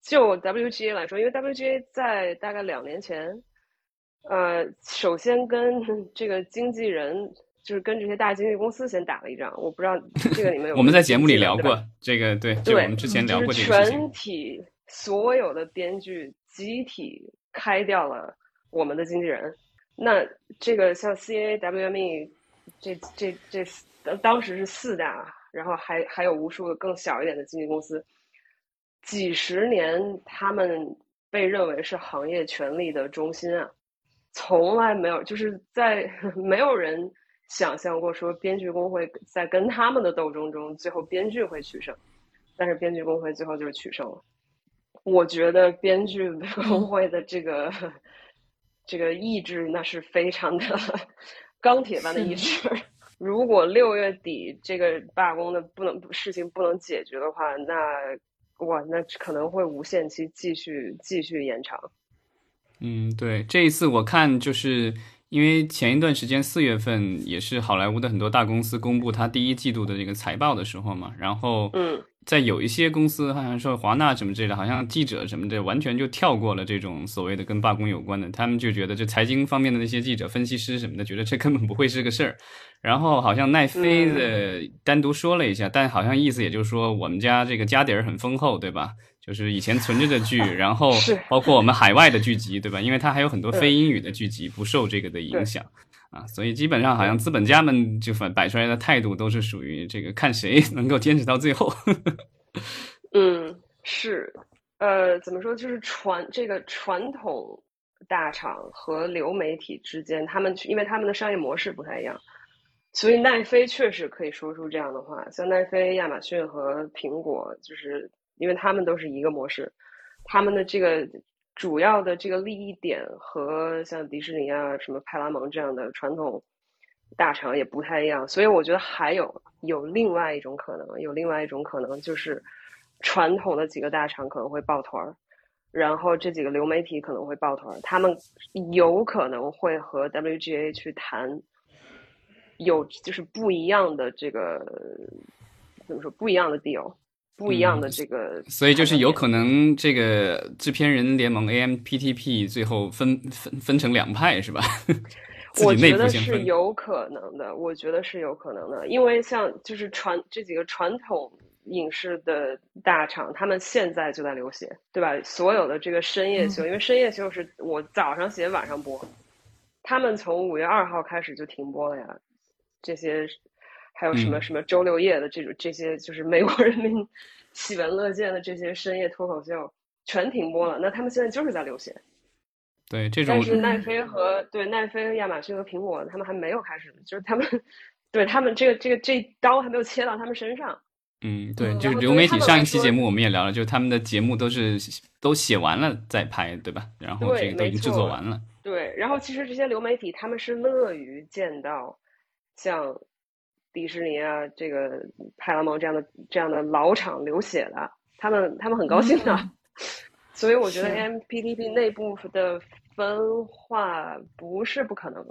就 WGA 来说，因为 WGA 在大概两年前，呃，首先跟 [laughs] 这个经纪人，就是跟这些大经纪公司先打了一仗。我不知道 [laughs] 这个你们有
我们在节目里聊过这个，对，
对，
我们之前聊过这个。
全体所有的编剧集体开掉了我们的经纪人。那这个像 CA、WME，这这这当时是四大，然后还还有无数个更小一点的经纪公司，几十年他们被认为是行业权力的中心啊，从来没有就是在 [laughs] 没有人想象过说编剧工会在跟他们的斗争中，最后编剧会取胜，但是编剧工会最后就是取胜了。我觉得编剧 [laughs] 工会的这个。这个意志那是非常的 [laughs] 钢铁般的意志。[laughs] 如果六月底这个罢工的不能事情不能解决的话，那哇，那可能会无限期继续继续延长。
嗯，对，这一次我看就是因为前一段时间四月份也是好莱坞的很多大公司公布它第一季度的这个财报的时候嘛，然后
嗯。
在有一些公司，好像说华纳什么之类的，好像记者什么的，完全就跳过了这种所谓的跟罢工有关的。他们就觉得，这财经方面的那些记者、分析师什么的，觉得这根本不会是个事儿。然后好像奈飞的单独说了一下，但好像意思也就是说，我们家这个家底儿很丰厚，对吧？就是以前存着的剧，然后 [laughs] 包括我们海外的剧集，对吧？因为它还有很多非英语的剧集，不受这个的影响啊。所以基本上好像资本家们就反摆出来的态度都是属于这个，看谁 [laughs] 能够坚持到最后。[laughs]
嗯，是，呃，怎么说？就是传这个传统大厂和流媒体之间，他们因为他们的商业模式不太一样，所以奈飞确实可以说出这样的话。像奈飞、亚马逊和苹果，就是因为他们都是一个模式，他们的这个主要的这个利益点和像迪士尼啊、什么派拉蒙这样的传统大厂也不太一样。所以我觉得还有有另外一种可能，有另外一种可能就是。传统的几个大厂可能会抱团儿，然后这几个流媒体可能会抱团儿，他们有可能会和 WGA 去谈，有就是不一样的这个怎么说不一样的 deal，不一样的这个，
所以就是有可能这个制片人联盟 AMPTP 最后分分分成两派是吧？[laughs]
我觉得是有可能的，我觉得是有可能的，因为像就是传这几个传统。影视的大厂，他们现在就在流血，对吧？所有的这个深夜秀，因为深夜秀是我早上写晚上播，他们从五月二号开始就停播了呀。这些还有什么什么周六夜的这种这些，就是美国人民 [laughs] 喜闻乐见的这些深夜脱口秀，全停播了。那他们现在就是在流血。
对这种，
但是奈飞和对奈飞、亚马逊和苹果，他们还没有开始，就是他们对他们这个这个这刀还没有切到他们身上。
嗯，对，就是流媒体上一期节目我们也聊了，就是他们的节目都是都写完了再拍，对吧？然后这个都已经制作完了。
对，然后其实这些流媒体他们是乐于见到像迪士尼啊、这个派拉蒙这样的这样的老厂流血的，他们他们很高兴的。[laughs] 所以我觉得 MPTP 内部的分化不是不可能，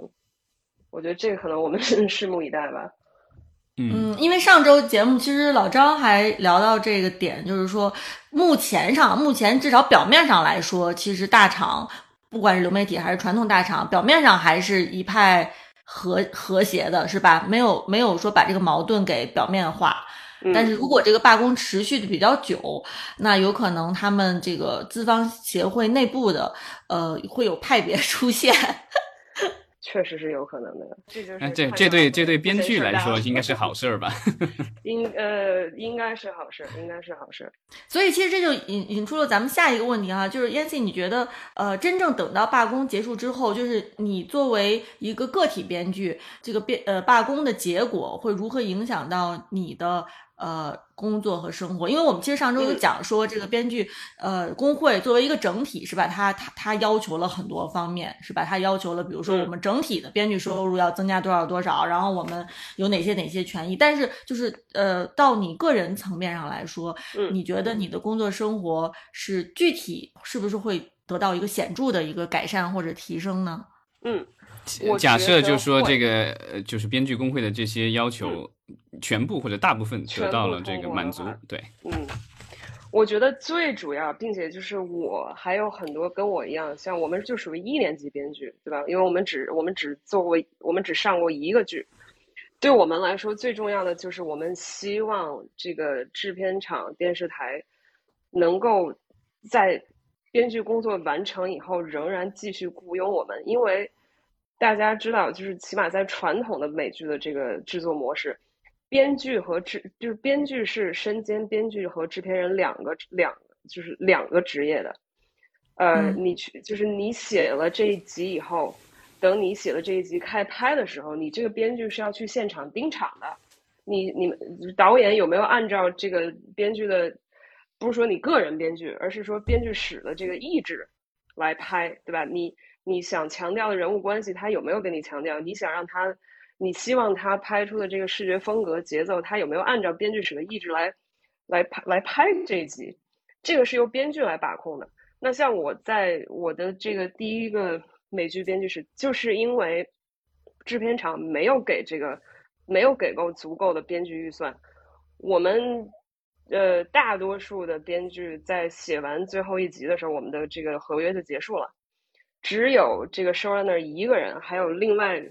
我觉得这个可能我们 [laughs] 拭目以待吧。
嗯，
因为上周节目其实老张还聊到这个点，就是说目前上，目前至少表面上来说，其实大厂不管是流媒体还是传统大厂，表面上还是一派和和谐的，是吧？没有没有说把这个矛盾给表面化。但是如果这个罢工持续的比较久，那有可能他们这个资方协会内部的呃会有派别出现。
确实是有可能的，这就是。
这这对这对编剧来说 [laughs] [laughs] 应该是好事儿吧？
应呃应该是好事，应该是好事。
所以其实这就引引出了咱们下一个问题哈，就是 Yancy，你觉得呃真正等到罢工结束之后，就是你作为一个个体编剧，这个编呃罢工的结果会如何影响到你的？呃，工作和生活，因为我们其实上周有讲说，这个编剧呃工会作为一个整体是吧？他他他要求了很多方面是吧？他要求了，比如说我们整体的编剧收入要增加多少多少，然后我们有哪些哪些权益。但是就是呃，到你个人层面上来说，你觉得你的工作生活是具体是不是会得到一个显著的一个改善或者提升呢？
嗯。
假设就是说，这个呃，就是编剧工会的这些要求，全部或者大部分得到了这个满足，对，
嗯，我觉得最主要，并且就是我还有很多跟我一样，像我们就属于一年级编剧，对吧？因为我们只我们只做过，我们只上过一个剧，对我们来说最重要的就是我们希望这个制片厂、电视台能够在编剧工作完成以后，仍然继续雇佣我们，因为。大家知道，就是起码在传统的美剧的这个制作模式，编剧和制就是编剧是身兼编剧和制片人两个两就是两个职业的。呃，你去就是你写了这一集以后，等你写了这一集开拍的时候，你这个编剧是要去现场盯场的。你你们导演有没有按照这个编剧的，不是说你个人编剧，而是说编剧使的这个意志来拍，对吧？你。你想强调的人物关系，他有没有跟你强调？你想让他，你希望他拍出的这个视觉风格、节奏，他有没有按照编剧室的意志来，来拍来拍这一集？这个是由编剧来把控的。那像我在我的这个第一个美剧编剧室，就是因为制片厂没有给这个没有给够足够的编剧预算，我们呃大多数的编剧在写完最后一集的时候，我们的这个合约就结束了。只有这个 showrunner 一个人，还有另外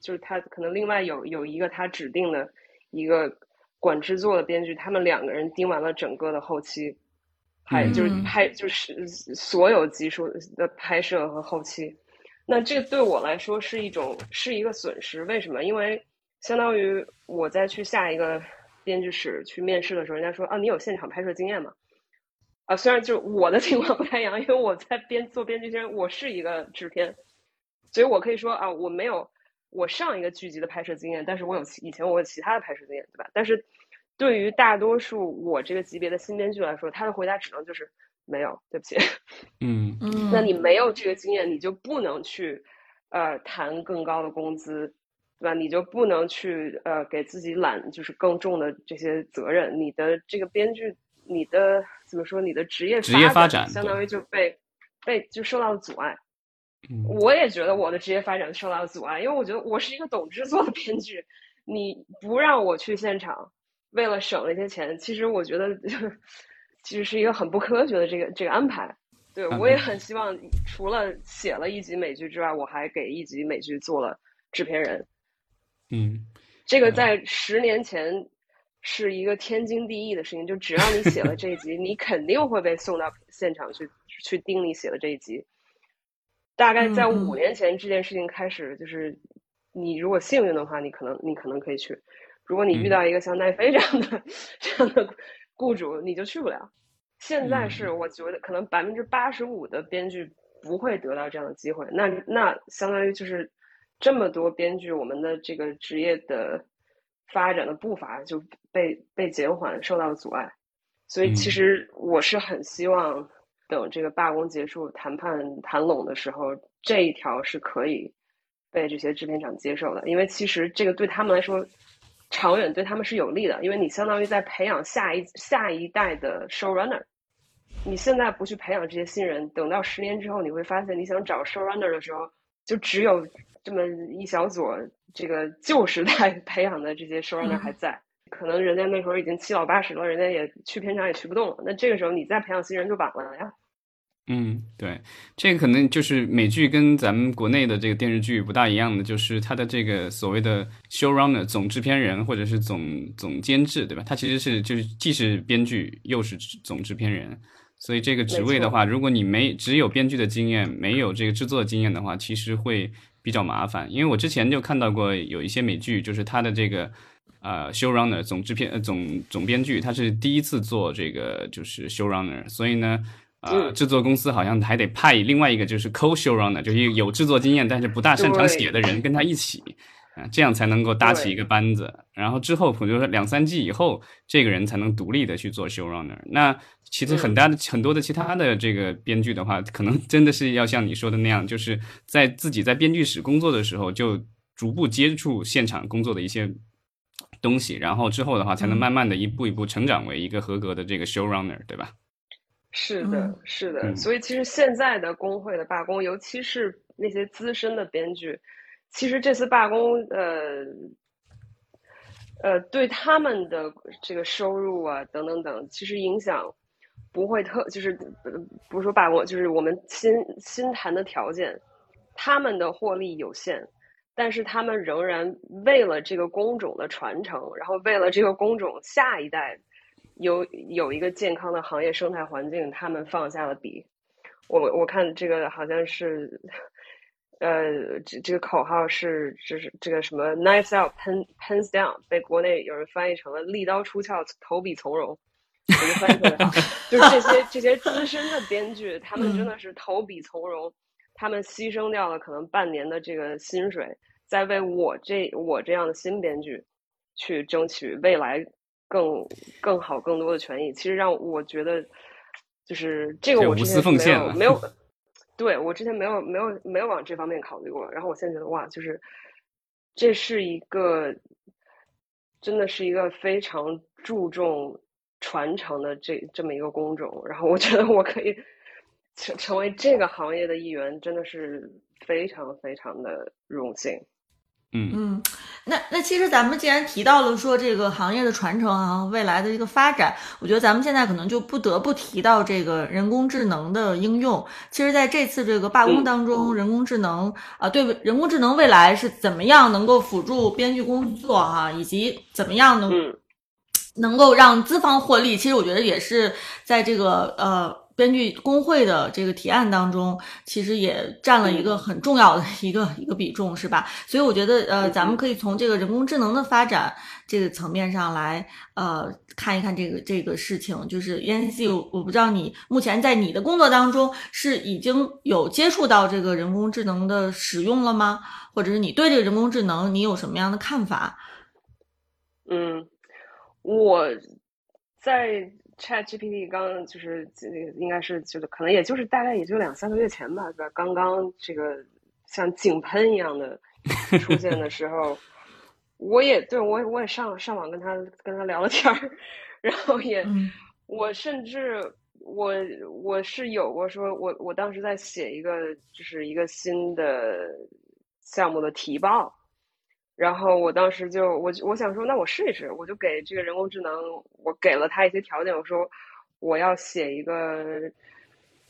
就是他可能另外有有一个他指定的一个管制作的编剧，他们两个人盯完了整个的后期，还就是拍就是所有集数的拍摄和后期。那这对我来说是一种是一个损失，为什么？因为相当于我在去下一个编剧室去面试的时候，人家说啊，你有现场拍摄经验吗？啊，虽然就我的 [laughs] 情况不太一样，因为我在编做编剧前，我是一个制片，所以我可以说啊，我没有我上一个剧集的拍摄经验，但是我有以前我有其他的拍摄经验，对吧？但是对于大多数我这个级别的新编剧来说，他的回答只能就是没有，对不起。[laughs]
嗯
嗯，
那你没有这个经验，你就不能去呃谈更高的工资，对吧？你就不能去呃给自己揽就是更重的这些责任，你的这个编剧。你的怎么说？你的职业
职业发展
相当于就被被就受到了阻碍。
嗯，
我也觉得我的职业发展受到了阻碍，因为我觉得我是一个懂制作的编剧，你不让我去现场，为了省那些钱，其实我觉得其实是一个很不科学的这个这个安排。对我也很希望，除了写了一集美剧之外，我还给一集美剧做了制片人。
嗯，
这个在十年前。是一个天经地义的事情，就只要你写了这一集，你肯定会被送到现场去去盯你写的这一集。大概在五年前，这件事情开始，就是你如果幸运的话，你可能你可能可以去；如果你遇到一个像奈飞这样的这样的雇主，你就去不了。现在是我觉得可能百分之八十五的编剧不会得到这样的机会。那那相当于就是这么多编剧，我们的这个职业的。发展的步伐就被被减缓，受到了阻碍，所以其实我是很希望等这个罢工结束、谈判谈拢的时候，这一条是可以被这些制片厂接受的，因为其实这个对他们来说，长远对他们是有利的，因为你相当于在培养下一下一代的 showrunner，你现在不去培养这些新人，等到十年之后，你会发现你想找 showrunner 的时候，就只有这么一小撮这个旧时代 [laughs] 培养的这些 showrunner 还在，可能人家那时候已经七老八十了，人家也去片场也去不动了。那这个时候你再培养新人就晚了呀。
嗯，对，这个可能就是美剧跟咱们国内的这个电视剧不大一样的，就是它的这个所谓的 showrunner 总制片人或者是总总监制，对吧？他其实是就是既是编剧又是总制片人，所以这个职位的话，如果你没只有编剧的经验，没有这个制作经验的话，其实会比较麻烦。因为我之前就看到过有一些美剧，就是他的这个呃 showrunner 总制片呃总总编剧，他是第一次做这个就是 showrunner，所以呢。呃，制作公司好像还得派另外一个就是 co-showrunner，就是有制作经验但是不大擅长写的人跟他一起，啊，这样才能够搭起一个班子。然后之后，比如说两三季以后，这个人才能独立的去做 showrunner。那其实很大的很多的其他的这个编剧的话，可能真的是要像你说的那样，就是在自己在编剧室工作的时候，就逐步接触现场工作的一些东西，然后之后的话，才能慢慢的一步一步成长为一个合格的这个 showrunner，对吧？
是的，是的，所以其实现在的工会的罢工，尤其是那些资深的编剧，其实这次罢工，呃，呃，对他们的这个收入啊，等等等，其实影响不会特，就是不是说罢工，就是我们新新谈的条件，他们的获利有限，但是他们仍然为了这个工种的传承，然后为了这个工种下一代。有有一个健康的行业生态环境，他们放下了笔。我我看这个好像是，呃，这这个口号是就是这个什么 knife out, pen pens down”，被国内有人翻译成了“利刀出鞘，投笔从戎”。我觉得翻译特别好，就是这些这些资深的编剧，他们真的是投笔从戎，他们牺牲掉了可能半年的这个薪水，在为我这我这样的新编剧去争取未来。更更好、更多的权益，其实让我觉得，就是这个 [laughs] 我之前没有没有，对我之前没有没有没有往这方面考虑过。然后我现在觉得哇，就是这是一个真的是一个非常注重传承的这这么一个工种。然后我觉得我可以成成为这个行业的一员，真的是非常非常的荣幸。
嗯
嗯，那那其实咱们既然提到了说这个行业的传承啊，未来的一个发展，我觉得咱们现在可能就不得不提到这个人工智能的应用。其实，在这次这个罢工当中，人工智能啊，对人工智能未来是怎么样能够辅助编剧工作哈，以及怎么样能能够让资方获利，其实我觉得也是在这个呃。编剧工会的这个提案当中，其实也占了一个很重要的一个 [laughs] 一个比重，是吧？所以我觉得，呃，咱们可以从这个人工智能的发展这个层面上来，呃，看一看这个这个事情。就是燕 C，我不知道你目前在你的工作当中是已经有接触到这个人工智能的使用了吗？或者是你对这个人工智能你有什么样的看法？
嗯，我在。Chat GPT 刚就是应该是就是可能也就是大概也就两三个月前吧，对吧？刚刚这个像井喷一样的出现的时候，[laughs] 我也对我我也上上网跟他跟他聊了天儿，然后也我甚至我我是有过说我我当时在写一个就是一个新的项目的提报。然后我当时就我我想说，那我试一试，我就给这个人工智能，我给了他一些条件，我说我要写一个，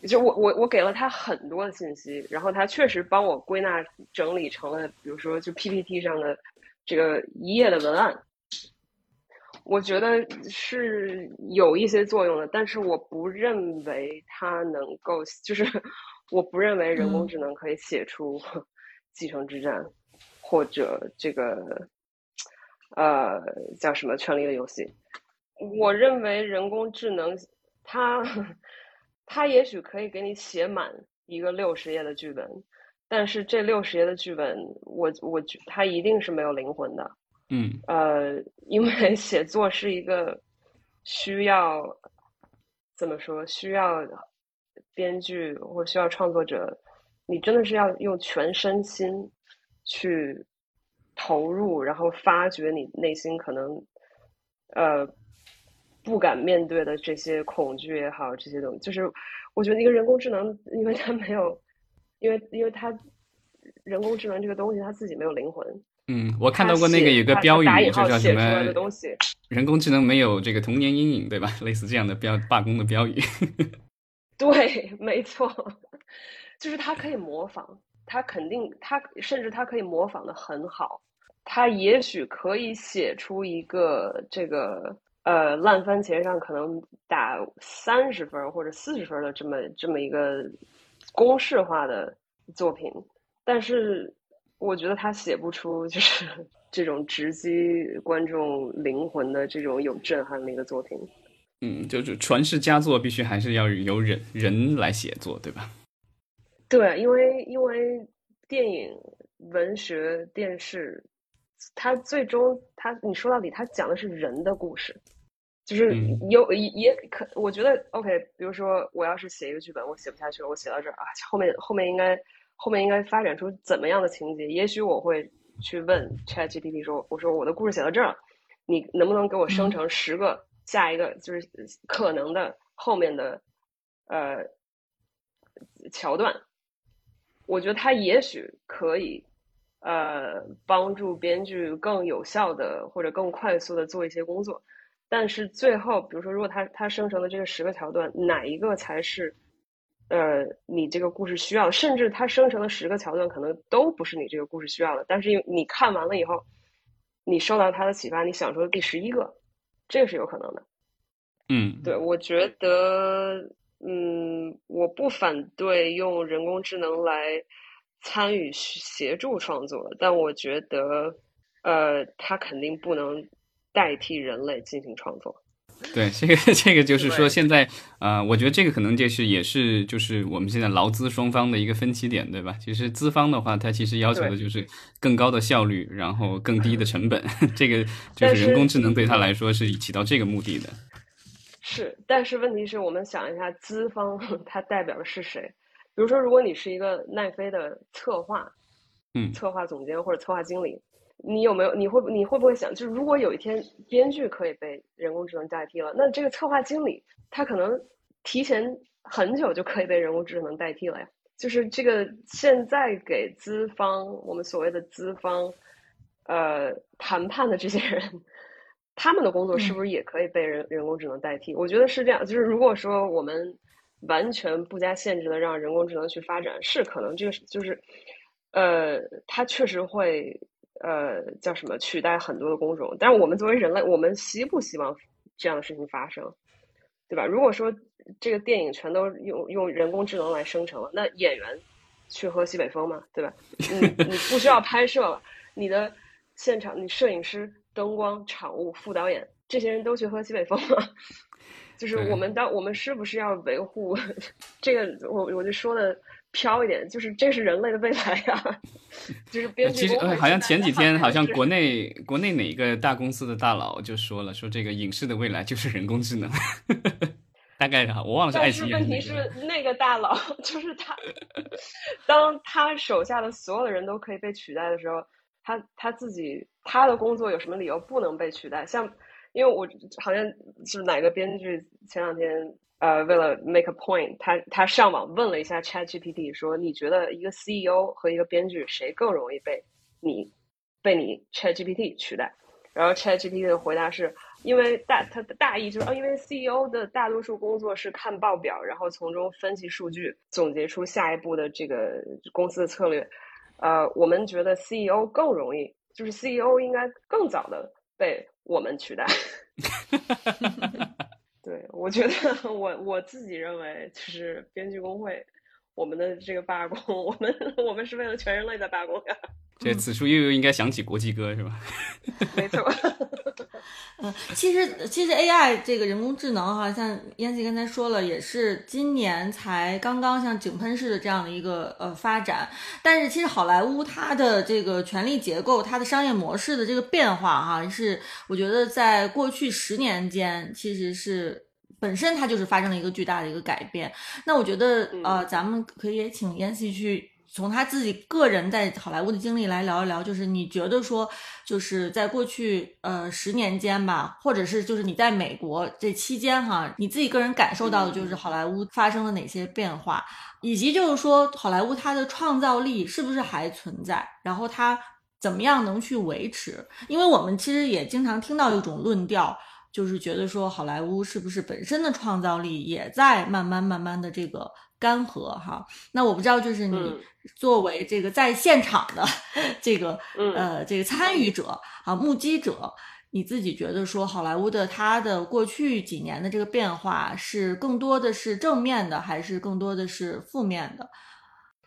就我我我给了他很多的信息，然后他确实帮我归纳整理成了，比如说就 PPT 上的这个一页的文案，我觉得是有一些作用的，但是我不认为它能够，就是 [laughs] 我不认为人工智能可以写出 [laughs]《继承之战》。或者这个，呃，叫什么《权力的游戏》？我认为人工智能，它它也许可以给你写满一个六十页的剧本，但是这六十页的剧本，我我觉它一定是没有灵魂的。
嗯，
呃，因为 [laughs] 写作是一个需要怎么说？需要编剧或需要创作者，你真的是要用全身心。去投入，然后发掘你内心可能呃不敢面对的这些恐惧也好，这些东西，就是我觉得一个人工智能，因为它没有，因为因为它人工智能这个东西它自己没有灵魂。
嗯，我看到过那个有个标语，就叫什么“人工智能没有这个童年阴影”，对吧？[laughs] 类似这样的标罢工的标语。[laughs]
对，没错，[laughs] 就是它可以模仿，他肯定，他甚至他可以模仿的很好，他也许可以写出一个这个呃烂番茄上可能打三十分或者四十分的这么这么一个公式化的作品，但是。我觉得他写不出就是 [laughs] 这种直击观众灵魂的这种有震撼力的作品。
嗯，就是传世佳作必须还是要由人人来写作，对吧？
对，因为因为电影、文学、电视，它最终它你说到底，它讲的是人的故事，就是有也可，我觉得 OK。比如说，我要是写一个剧本，我写不下去了，我写到这儿啊，后面后面应该。后面应该发展出怎么样的情节？也许我会去问 ChatGPT 说：“我说我的故事写到这儿，你能不能给我生成十个下一个就是可能的后面的呃桥段？”我觉得它也许可以呃帮助编剧更有效的或者更快速的做一些工作。但是最后，比如说，如果它它生成的这个十个桥段，哪一个才是？呃，你这个故事需要，甚至它生成的十个桥段可能都不是你这个故事需要的，但是因为你看完了以后，你受到它的启发，你想出了第十一个，这个是有可能的。
嗯，
对，我觉得，嗯，我不反对用人工智能来参与协助创作，但我觉得，呃，它肯定不能代替人类进行创作。
对，这个这个就是说，现在啊，我觉得这个可能就是也是就是我们现在劳资双方的一个分歧点，对吧？其实资方的话，它其实要求的就是更高的效率，然后更低的成本。[laughs] 这个就是人工智能对他来说是起到这个目的的。
是，但是问题是我们想一下，资方 [laughs] 它代表的是谁？比如说，如果你是一个奈飞的策划，
嗯，
策划总监或者策划经理。你有没有？你会你会不会想，就是如果有一天编剧可以被人工智能代替了，那这个策划经理他可能提前很久就可以被人工智能代替了呀？就是这个现在给资方，我们所谓的资方，呃，谈判的这些人，他们的工作是不是也可以被人人工智能代替？我觉得是这样。就是如果说我们完全不加限制的让人工智能去发展，是可能这个就是，呃，它确实会。呃，叫什么取代很多的工种？但是我们作为人类，我们希不希望这样的事情发生，对吧？如果说这个电影全都用用人工智能来生成了，那演员去喝西北风嘛，对吧？你你不需要拍摄了，你的现场，你摄影师、灯光、场务、副导演这些人都去喝西北风了。就是我们当我们是不是要维护 [laughs] 这个？我我就说的。飘一点，就是这是人类的未来呀，[laughs] 就是编
剧。其实好像前几天，好像国内国内哪一个大公司的大佬就说了，说这个影视的未来就是人工智能。[laughs] 大概哈，我忘了是爱奇艺。
问题是那个大佬就是他，当他手下的所有的人都可以被取代的时候，他他自己他的工作有什么理由不能被取代？像因为我好像是哪个编剧前两天。呃，为了 make a point，他他上网问了一下 ChatGPT，说你觉得一个 CEO 和一个编剧谁更容易被你被你 ChatGPT 取代？然后 ChatGPT 的回答是因为大他的大意就是哦，因为 CEO 的大多数工作是看报表，然后从中分析数据，总结出下一步的这个公司的策略。呃，我们觉得 CEO 更容易，就是 CEO 应该更早的被我们取代。[laughs] 对，我觉得我我自己认为，就是编剧工会，我们的这个罢工，我们我们是为了全人类在罢工呀。
这此处又又应该想起国际歌，是吧？
没错。[laughs]
嗯，其实其实 AI 这个人工智能哈，像燕西刚才说了，也是今年才刚刚像井喷式的这样的一个呃发展。但是其实好莱坞它的这个权力结构、它的商业模式的这个变化哈，是我觉得在过去十年间其实是本身它就是发生了一个巨大的一个改变。那我觉得呃，咱们可以请燕西去。从他自己个人在好莱坞的经历来聊一聊，就是你觉得说，就是在过去呃十年间吧，或者是就是你在美国这期间哈，你自己个人感受到的就是好莱坞发生了哪些变化，以及就是说好莱坞它的创造力是不是还存在，然后它怎么样能去维持？因为我们其实也经常听到一种论调。就是觉得说，好莱坞是不是本身的创造力也在慢慢慢慢的这个干涸哈？那我不知道，就是你作为这个在现场的这个呃这个参与者啊目击者，你自己觉得说，好莱坞的它的过去几年的这个变化是更多的是正面的，还是更多的是负面的？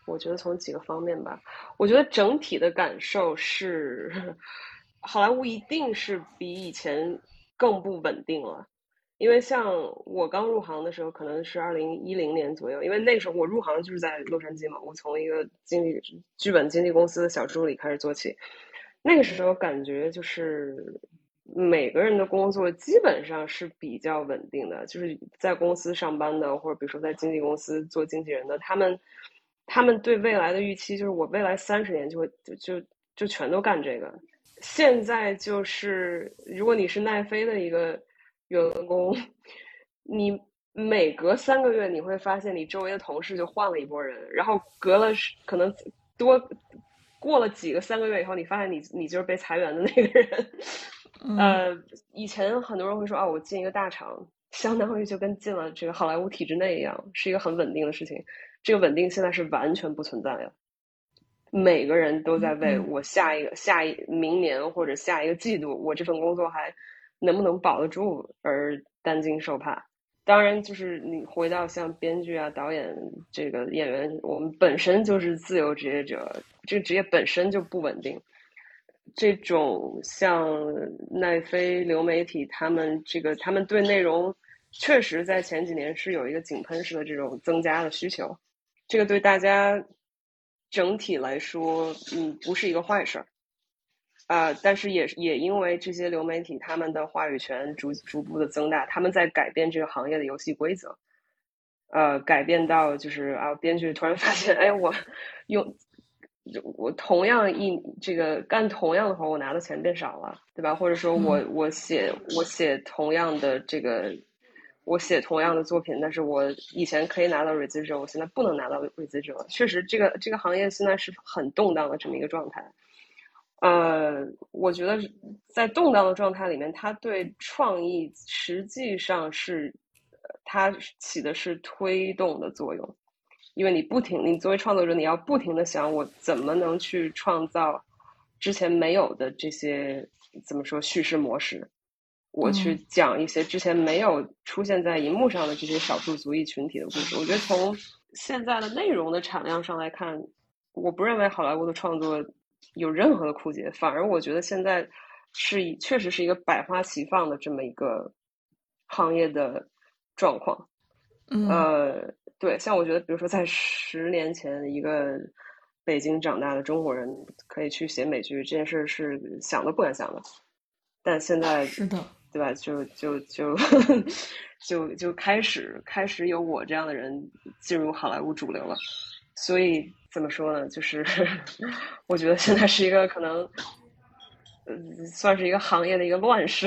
我觉得从几个方面吧，我觉得整体的感受是，[laughs] 好莱坞一定是比以前。更不稳定了，因为像我刚入行的时候，可能是二零一零年左右，因为那个时候我入行就是在洛杉矶嘛，我从一个经纪剧本经纪公司的小助理开始做起，那个时候感觉就是每个人的工作基本上是比较稳定的，就是在公司上班的，或者比如说在经纪公司做经纪人的，他们他们对未来的预期就是我未来三十年就会就就就全都干这个。现在就是，如果你是奈飞的一个员工，你每隔三个月你会发现你周围的同事就换了一波人，然后隔了可能多过了几个三个月以后，你发现你你就是被裁员的那个人。呃，以前很多人会说啊，我进一个大厂，相当于就跟进了这个好莱坞体制内一样，是一个很稳定的事情。这个稳定现在是完全不存在的。每个人都在为我下一个、下一明年或者下一个季度，我这份工作还能不能保得住而担惊受怕。当然，就是你回到像编剧啊、导演这个演员，我们本身就是自由职业者，这个职业本身就不稳定。这种像奈飞、流媒体，他们这个他们对内容确实在前几年是有一个井喷式的这种增加的需求，这个对大家。整体来说，嗯，不是一个坏事儿，啊，但是也也因为这些流媒体他们的话语权逐逐步的增大，他们在改变这个行业的游戏规则，呃，改变到就是啊，编剧突然发现，哎，我用我同样一这个干同样的活，我拿的钱变少了，对吧？或者说我我写我写同样的这个。我写同样的作品，但是我以前可以拿到 residual，我现在不能拿到 residual。确实，这个这个行业现在是很动荡的这么一个状态。呃，我觉得在动荡的状态里面，它对创意实际上是它起的是推动的作用，因为你不停，你作为创作者，你要不停的想我怎么能去创造之前没有的这些怎么说叙事模式。我去讲一些之前没有出现在荧幕上的这些少数族裔群体的故事。我觉得从现在的内容的产量上来看，我不认为好莱坞的创作有任何的枯竭，反而我觉得现在是确实是一个百花齐放的这么一个行业的状况。呃，对，像我觉得，比如说在十年前，一个北京长大的中国人可以去写美剧这件事是想都不敢想的，但现在
是的。
对吧？就就就 [laughs] 就就开始开始有我这样的人进入好莱坞主流了，所以怎么说呢？就是 [laughs] 我觉得现在是一个可能，呃，算是一个行业的一个乱世。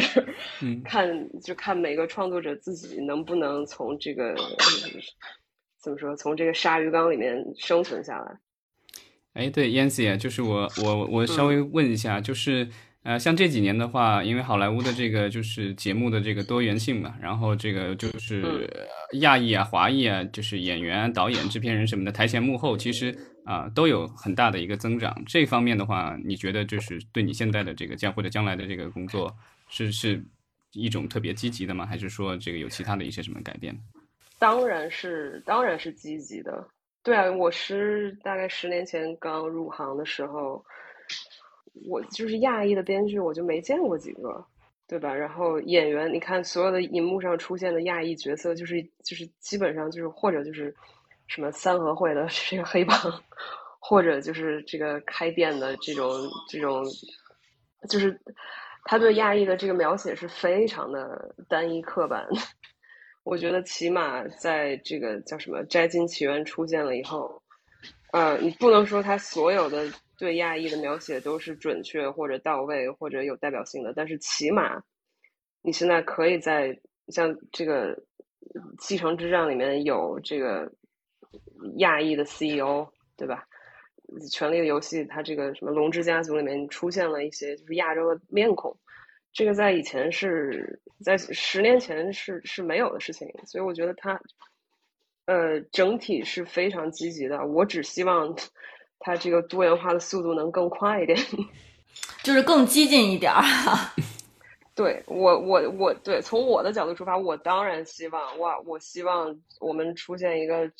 嗯，[laughs]
看就看每个创作者自己能不能从这个 [sniffs] 怎么说，从这个鲨鱼缸里面生存下来。
哎，对，Yancy 就是我我我稍微问一下，就是。呃，像这几年的话，因为好莱坞的这个就是节目的这个多元性嘛，然后这个就是亚裔啊、华裔啊，就是演员、导演、制片人什么的，台前幕后其实啊都有很大的一个增长。这方面的话，你觉得就是对你现在的这个将或者将来的这个工作是是一种特别积极的吗？还是说这个有其他的一些什么改变？
当然是，当然是积极的。对啊，我是大概十年前刚入行的时候。我就是亚裔的编剧，我就没见过几个，对吧？然后演员，你看所有的荧幕上出现的亚裔角色，就是就是基本上就是或者就是什么三合会的 [laughs] 这个黑帮，或者就是这个开店的这种这种，就是他对亚裔的这个描写是非常的单一刻板。我觉得起码在这个叫什么《摘金奇缘》出现了以后。呃，你不能说他所有的对亚裔的描写都是准确或者到位或者有代表性的，但是起码你现在可以在像这个《继承之战》里面有这个亚裔的 CEO，对吧？《权力的游戏》它这个什么龙之家族里面出现了一些就是亚洲的面孔，这个在以前是在十年前是是没有的事情，所以我觉得它呃整体是非常积极的。我只希望它这个多元化的速度能更快一点，[laughs]
就是更激进一点儿。[laughs]
对我我我对从我的角度出发，我当然希望哇，我希望我们出现一个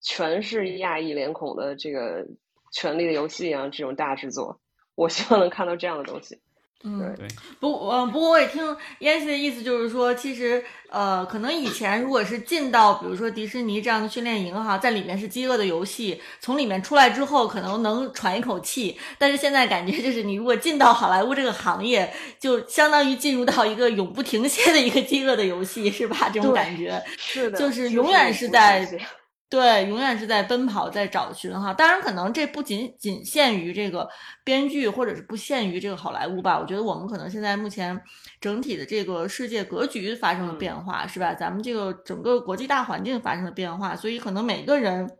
全是亚裔脸孔的这个。权力的游戏一样，这种大制作，我希望能看到这样的东西。
嗯，对。不，呃，不过我也听燕西的意思，就是说，其实，呃，可能以前如果是进到比如说迪士尼这样的训练营哈，在里面是饥饿的游戏，从里面出来之后可能能喘一口气。但是现在感觉就是，你如果进到好莱坞这个行业，就相当于进入到一个永不停歇的一个饥饿的游戏，是吧？这种感觉
是的，
就是永远是在。对，永远是在奔跑，在找寻哈。当然，可能这不仅仅限于这个编剧，或者是不限于这个好莱坞吧。我觉得我们可能现在目前整体的这个世界格局发生了变化，是吧？咱们这个整个国际大环境发生了变化，所以可能每个人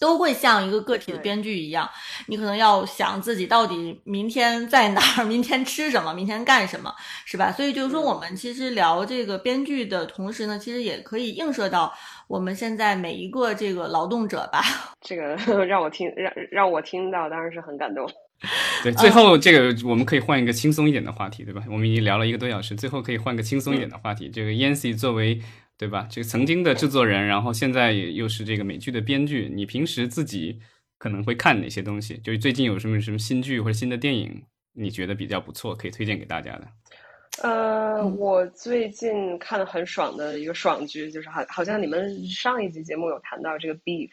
都会像一个个体的编剧一样，你可能要想自己到底明天在哪儿，[laughs] 明天吃什么，明天干什么，是吧？所以就是说，我们其实聊这个编剧的同时呢，其实也可以映射到。我们现在每一个这个劳动者吧，[laughs]
这个 [laughs] 让我听让让我听到，当然是很感动。[laughs]
对，最后这个我们可以换一个轻松一点的话题，对吧？我们已经聊了一个多小时，最后可以换个轻松一点的话题。这个 Yancy 作为对吧，这个曾经的制作人，然后现在又是这个美剧的编剧，你平时自己可能会看哪些东西？就是最近有什么什么新剧或者新的电影，你觉得比较不错，可以推荐给大家的？
呃，我最近看的很爽的一个爽剧，就是好，好像你们上一集节目有谈到这个 Beef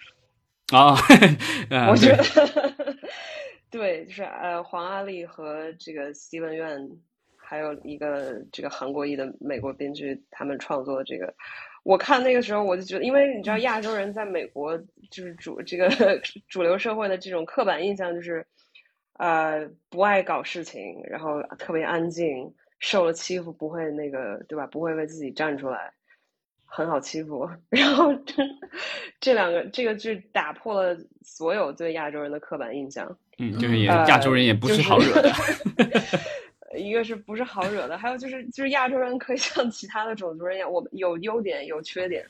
啊，[laughs]
我觉得对，就是呃，黄阿丽和这个 Steven Yuan，还有一个这个韩国裔的美国编剧，他们创作的这个，我看那个时候我就觉得，因为你知道亚洲人在美国就是主这个主流社会的这种刻板印象就是，呃，不爱搞事情，然后特别安静。受了欺负不会那个对吧？不会为自己站出来，很好欺负。[laughs] 然后这这两个这个剧打破了所有对亚洲人的刻板印象。
嗯，就是也亚洲人也不是好惹的。[laughs]
一个是不是好惹的？还有就是就是亚洲人可以像其他的种族人一样，我们有优点有缺点，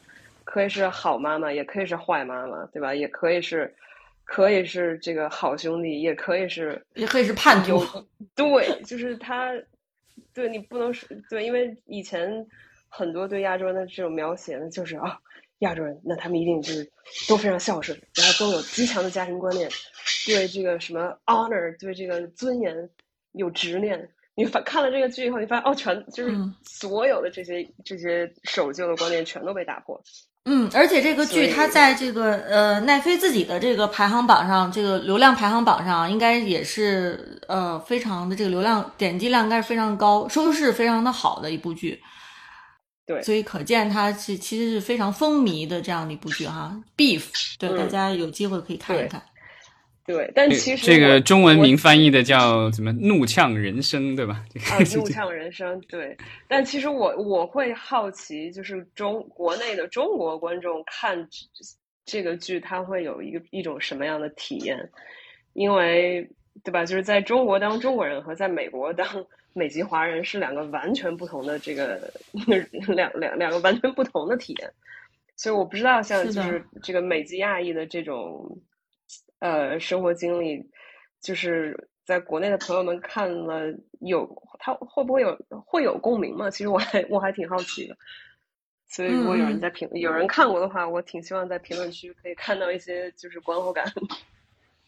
可以是好妈妈，也可以是坏妈妈，对吧？也可以是可以是这个好兄弟，也可以是
也可以是叛徒。
对，就是他。对你不能说对，因为以前很多对亚洲人的这种描写呢，就是啊，亚洲人那他们一定就是都非常孝顺，然后都有极强的家庭观念，对这个什么 honor，对这个尊严有执念。你发看了这个剧以后，你发现哦，全就是所有的这些这些守旧的观念全都被打破。
嗯，而且这个剧它在这个呃奈飞自己的这个排行榜上，这个流量排行榜上应该也是呃非常的这个流量点击量应该是非常高，收视非常的好的一部剧。
对，
所以可见它是其实是非常风靡的这样的一部剧哈。Beef，对，大家有机会可以看一看。
对，但其实
这个中文名翻译的叫什么“怒呛人生”，对吧？
啊，[laughs] 怒呛人生，对。但其实我我会好奇，就是中国内的中国观众看这个剧，他会有一个一种什么样的体验？因为对吧？就是在中国当中国人和在美国当美籍华人是两个完全不同的这个 [laughs] 两两两个完全不同的体验。所以我不知道，像就是这个美籍亚裔的这种。呃，生活经历，就是在国内的朋友们看了有，他会不会有会有共鸣吗？其实我还我还挺好奇的，所以如果有人在评有人看过的话，我挺希望在评论区可以看到一些就是观后感。[laughs]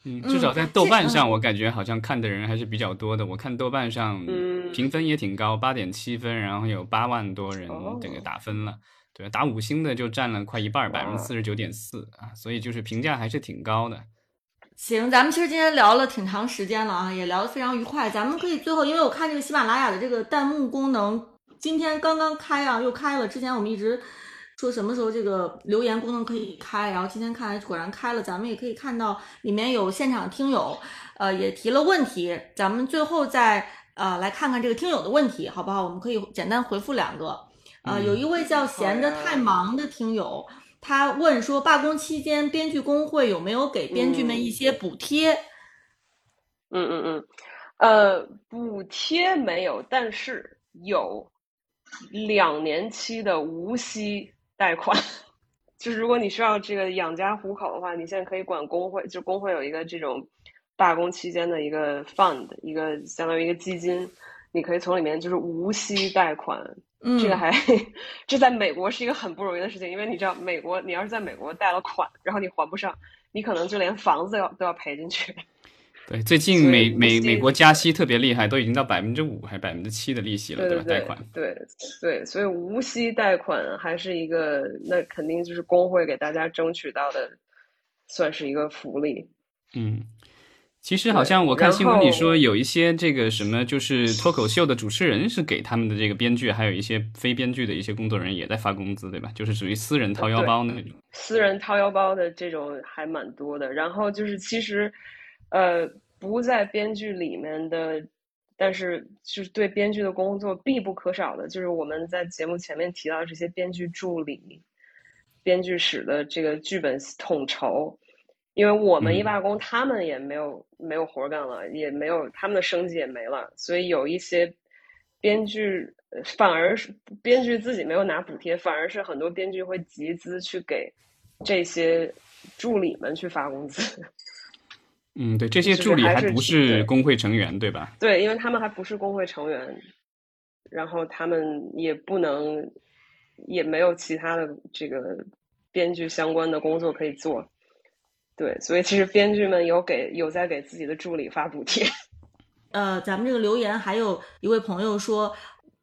嗯，至少在豆瓣上，我感觉好像看的人还是比较多的。我看豆瓣上评分也挺高，八点七分，然后有八万多人这个打分了。对，打五星的就占了快一半，百分之四十九点四啊，所以就是评价还是挺高的。
行，咱们其实今天聊了挺长时间了啊，也聊得非常愉快。咱们可以最后，因为我看这个喜马拉雅的这个弹幕功能今天刚刚开啊，又开了。之前我们一直说什么时候这个留言功能可以开，然后今天看来果然开了，咱们也可以看到里面有现场听友，呃，也提了问题，咱们最后再呃来看看这个听友的问题，好不好？我们可以简单回复两个，呃，有一位叫闲着太忙的听友，他问说，罢工期间编剧工会有没有给编剧们一些补贴？
嗯嗯嗯，呃，补贴没有，但是有两年期的无息。贷款，[laughs] 就是如果你需要这个养家糊口的话，你现在可以管工会，就工会有一个这种罢工期间的一个 fund，一个相当于一个基金，你可以从里面就是无息贷款。
嗯，
这个还这在美国是一个很不容易的事情，因为你知道，美国你要是在美国贷了款，然后你还不上，你可能就连房子要都要赔进去。[laughs]
对，最近美美美国加息特别厉害，都已经到百分之五还百分之七的利息了，
对
吧？贷款，
对对，所以无息贷款还是一个，那肯定就是工会给大家争取到的，算是一个福利。
嗯，其实好像我看新闻里说，有一些这个什么，就是脱口秀的主持人是给他们的这个编剧，还有一些非编剧的一些工作人员也在发工资，对吧？就是属于私人掏腰包那种。
私人掏腰包的这种还蛮多的，然后就是其实。呃，不在编剧里面的，但是就是对编剧的工作必不可少的，就是我们在节目前面提到这些编剧助理、编剧室的这个剧本统筹，因为我们一罢工，他们也没有没有活干了，也没有他们的生计也没了，所以有一些编剧反而是编剧自己没有拿补贴，反而是很多编剧会集资去给这些助理们去发工资。[laughs]
嗯，对，这些助理还不是工会成员，对吧？
对，因为他们还不是工会成员，然后他们也不能，也没有其他的这个编剧相关的工作可以做。对，所以其实编剧们有给有在给自己的助理发补贴。[laughs]
呃，咱们这个留言还有一位朋友说。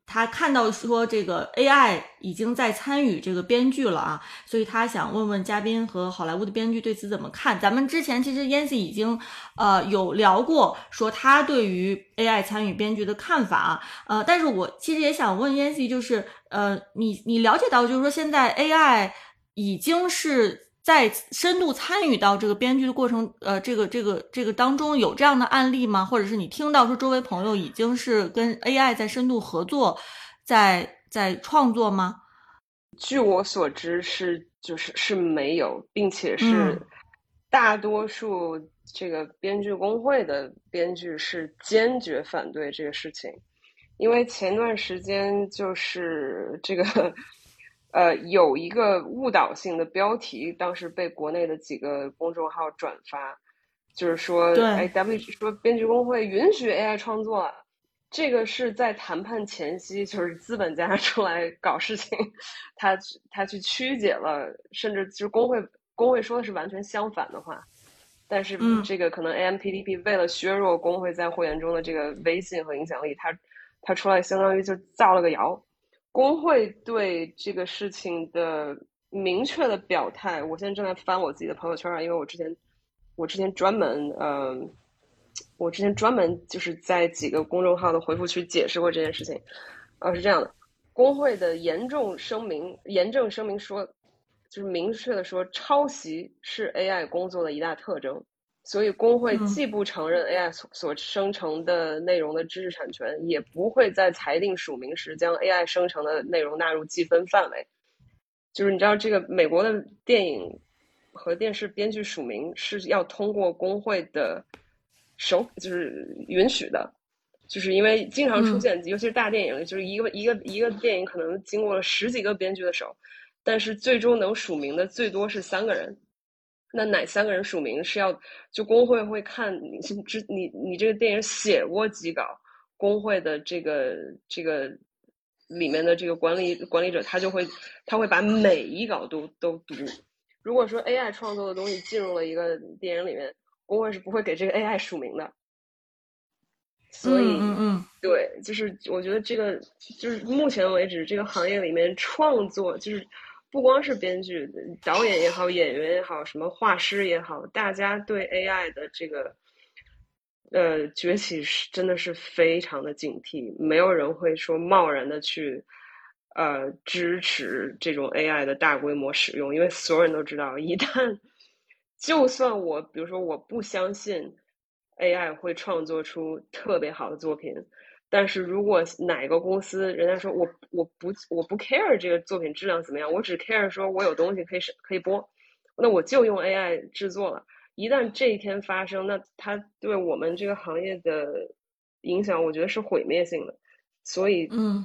他看到说这个 AI 已经在参与这个编剧了啊，所以他想问问嘉宾和好莱坞的编剧对此怎么看？咱们之前其实 Yancy 已经呃有聊过，说他对于 AI 参与编剧的看法。呃，但是我其实也想问 Yancy，就是呃，你你了解到就是说现在 AI 已经是。在深度参与到这个编剧的过程，呃，这个这个这个当中有这样的案例吗？或者是你听到说周围朋友已经是跟 AI 在深度合作，在在创作吗？
据我所知是就是是没有，并且是大多数这个编剧工会的编剧是坚决反对这个事情，因为前段时间就是这个。呃，有一个误导性的标题，当时被国内的几个公众号转发，就是说，哎，W 说编剧工会允许 AI 创作，这个是在谈判前夕，就是资本家 [laughs] 出来搞事情，他他去曲解了，甚至就是工会工会说的是完全相反的话，但是这个可能 AMPTP 为了削弱工会在会员中的这个威信和影响力，他他出来相当于就造了个谣。工会对这个事情的明确的表态，我现在正在翻我自己的朋友圈啊，因为我之前我之前专门呃，我之前专门就是在几个公众号的回复区解释过这件事情，呃，是这样的，工会的严重声明，严正声明说，就是明确的说，抄袭是 AI 工作的一大特征。所以，工会既不承认 AI 所所生成的内容的知识产权，也不会在裁定署名时将 AI 生成的内容纳入计分范围。就是你知道，这个美国的电影和电视编剧署名是要通过工会的手，就是允许的。就是因为经常出现，尤其是大电影，就是一个一个一个电影可能经过了十几个编剧的手，但是最终能署名的最多是三个人。那哪三个人署名是要？就工会会看你之你你这个电影写过几稿？工会的这个这个里面的这个管理管理者，他就会他会把每一稿都都读。如果说 AI 创作的东西进入了一个电影里面，工会是不会给这个 AI 署名的。所以，
嗯嗯，
对，就是我觉得这个就是目前为止这个行业里面创作就是。不光是编剧、导演也好，演员也好，什么画师也好，大家对 AI 的这个呃崛起是真的是非常的警惕，没有人会说贸然的去呃支持这种 AI 的大规模使用，因为所有人都知道，一旦就算我比如说我不相信 AI 会创作出特别好的作品。但是如果哪个公司人家说我我不我不 care 这个作品质量怎么样，我只 care 说我有东西可以可以播，那我就用 AI 制作了。一旦这一天发生，那它对我们这个行业的影响，我觉得是毁灭性的。所以，
嗯，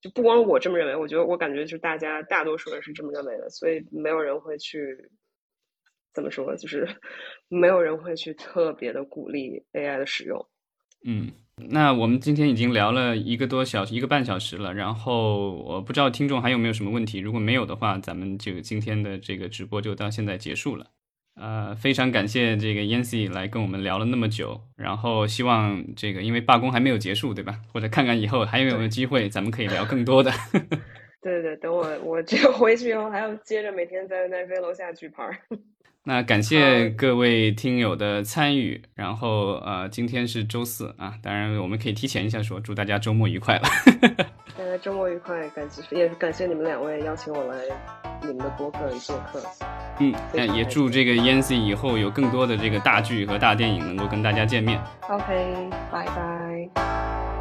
就不光我这么认为，我觉得我感觉就是大家大多数人是这么认为的。所以没有人会去怎么说，就是 [laughs] 没有人会去特别的鼓励 AI 的使用。
嗯。那我们今天已经聊了一个多小时，一个半小时了。然后我不知道听众还有没有什么问题，如果没有的话，咱们就今天的这个直播就到现在结束了。呃，非常感谢这个 Yancy 来跟我们聊了那么久。然后希望这个因为罢工还没有结束，对吧？或者看看以后还有没有机会，咱们可以聊更多的。
对 [laughs] 对对，等我我这回去以后，还要接着每天在奈飞楼下举牌。
那感谢各位听友的参与，然后呃，今天是周四啊，当然我们可以提前一下说，祝大家周末愉快了。[laughs]
大家周末愉快，感谢也是感谢你们两位邀请我来你们的播客里做客。
嗯，也祝这个 Yancy 以后有更多的这个大剧和大电影能够跟大家见面。
OK，拜拜。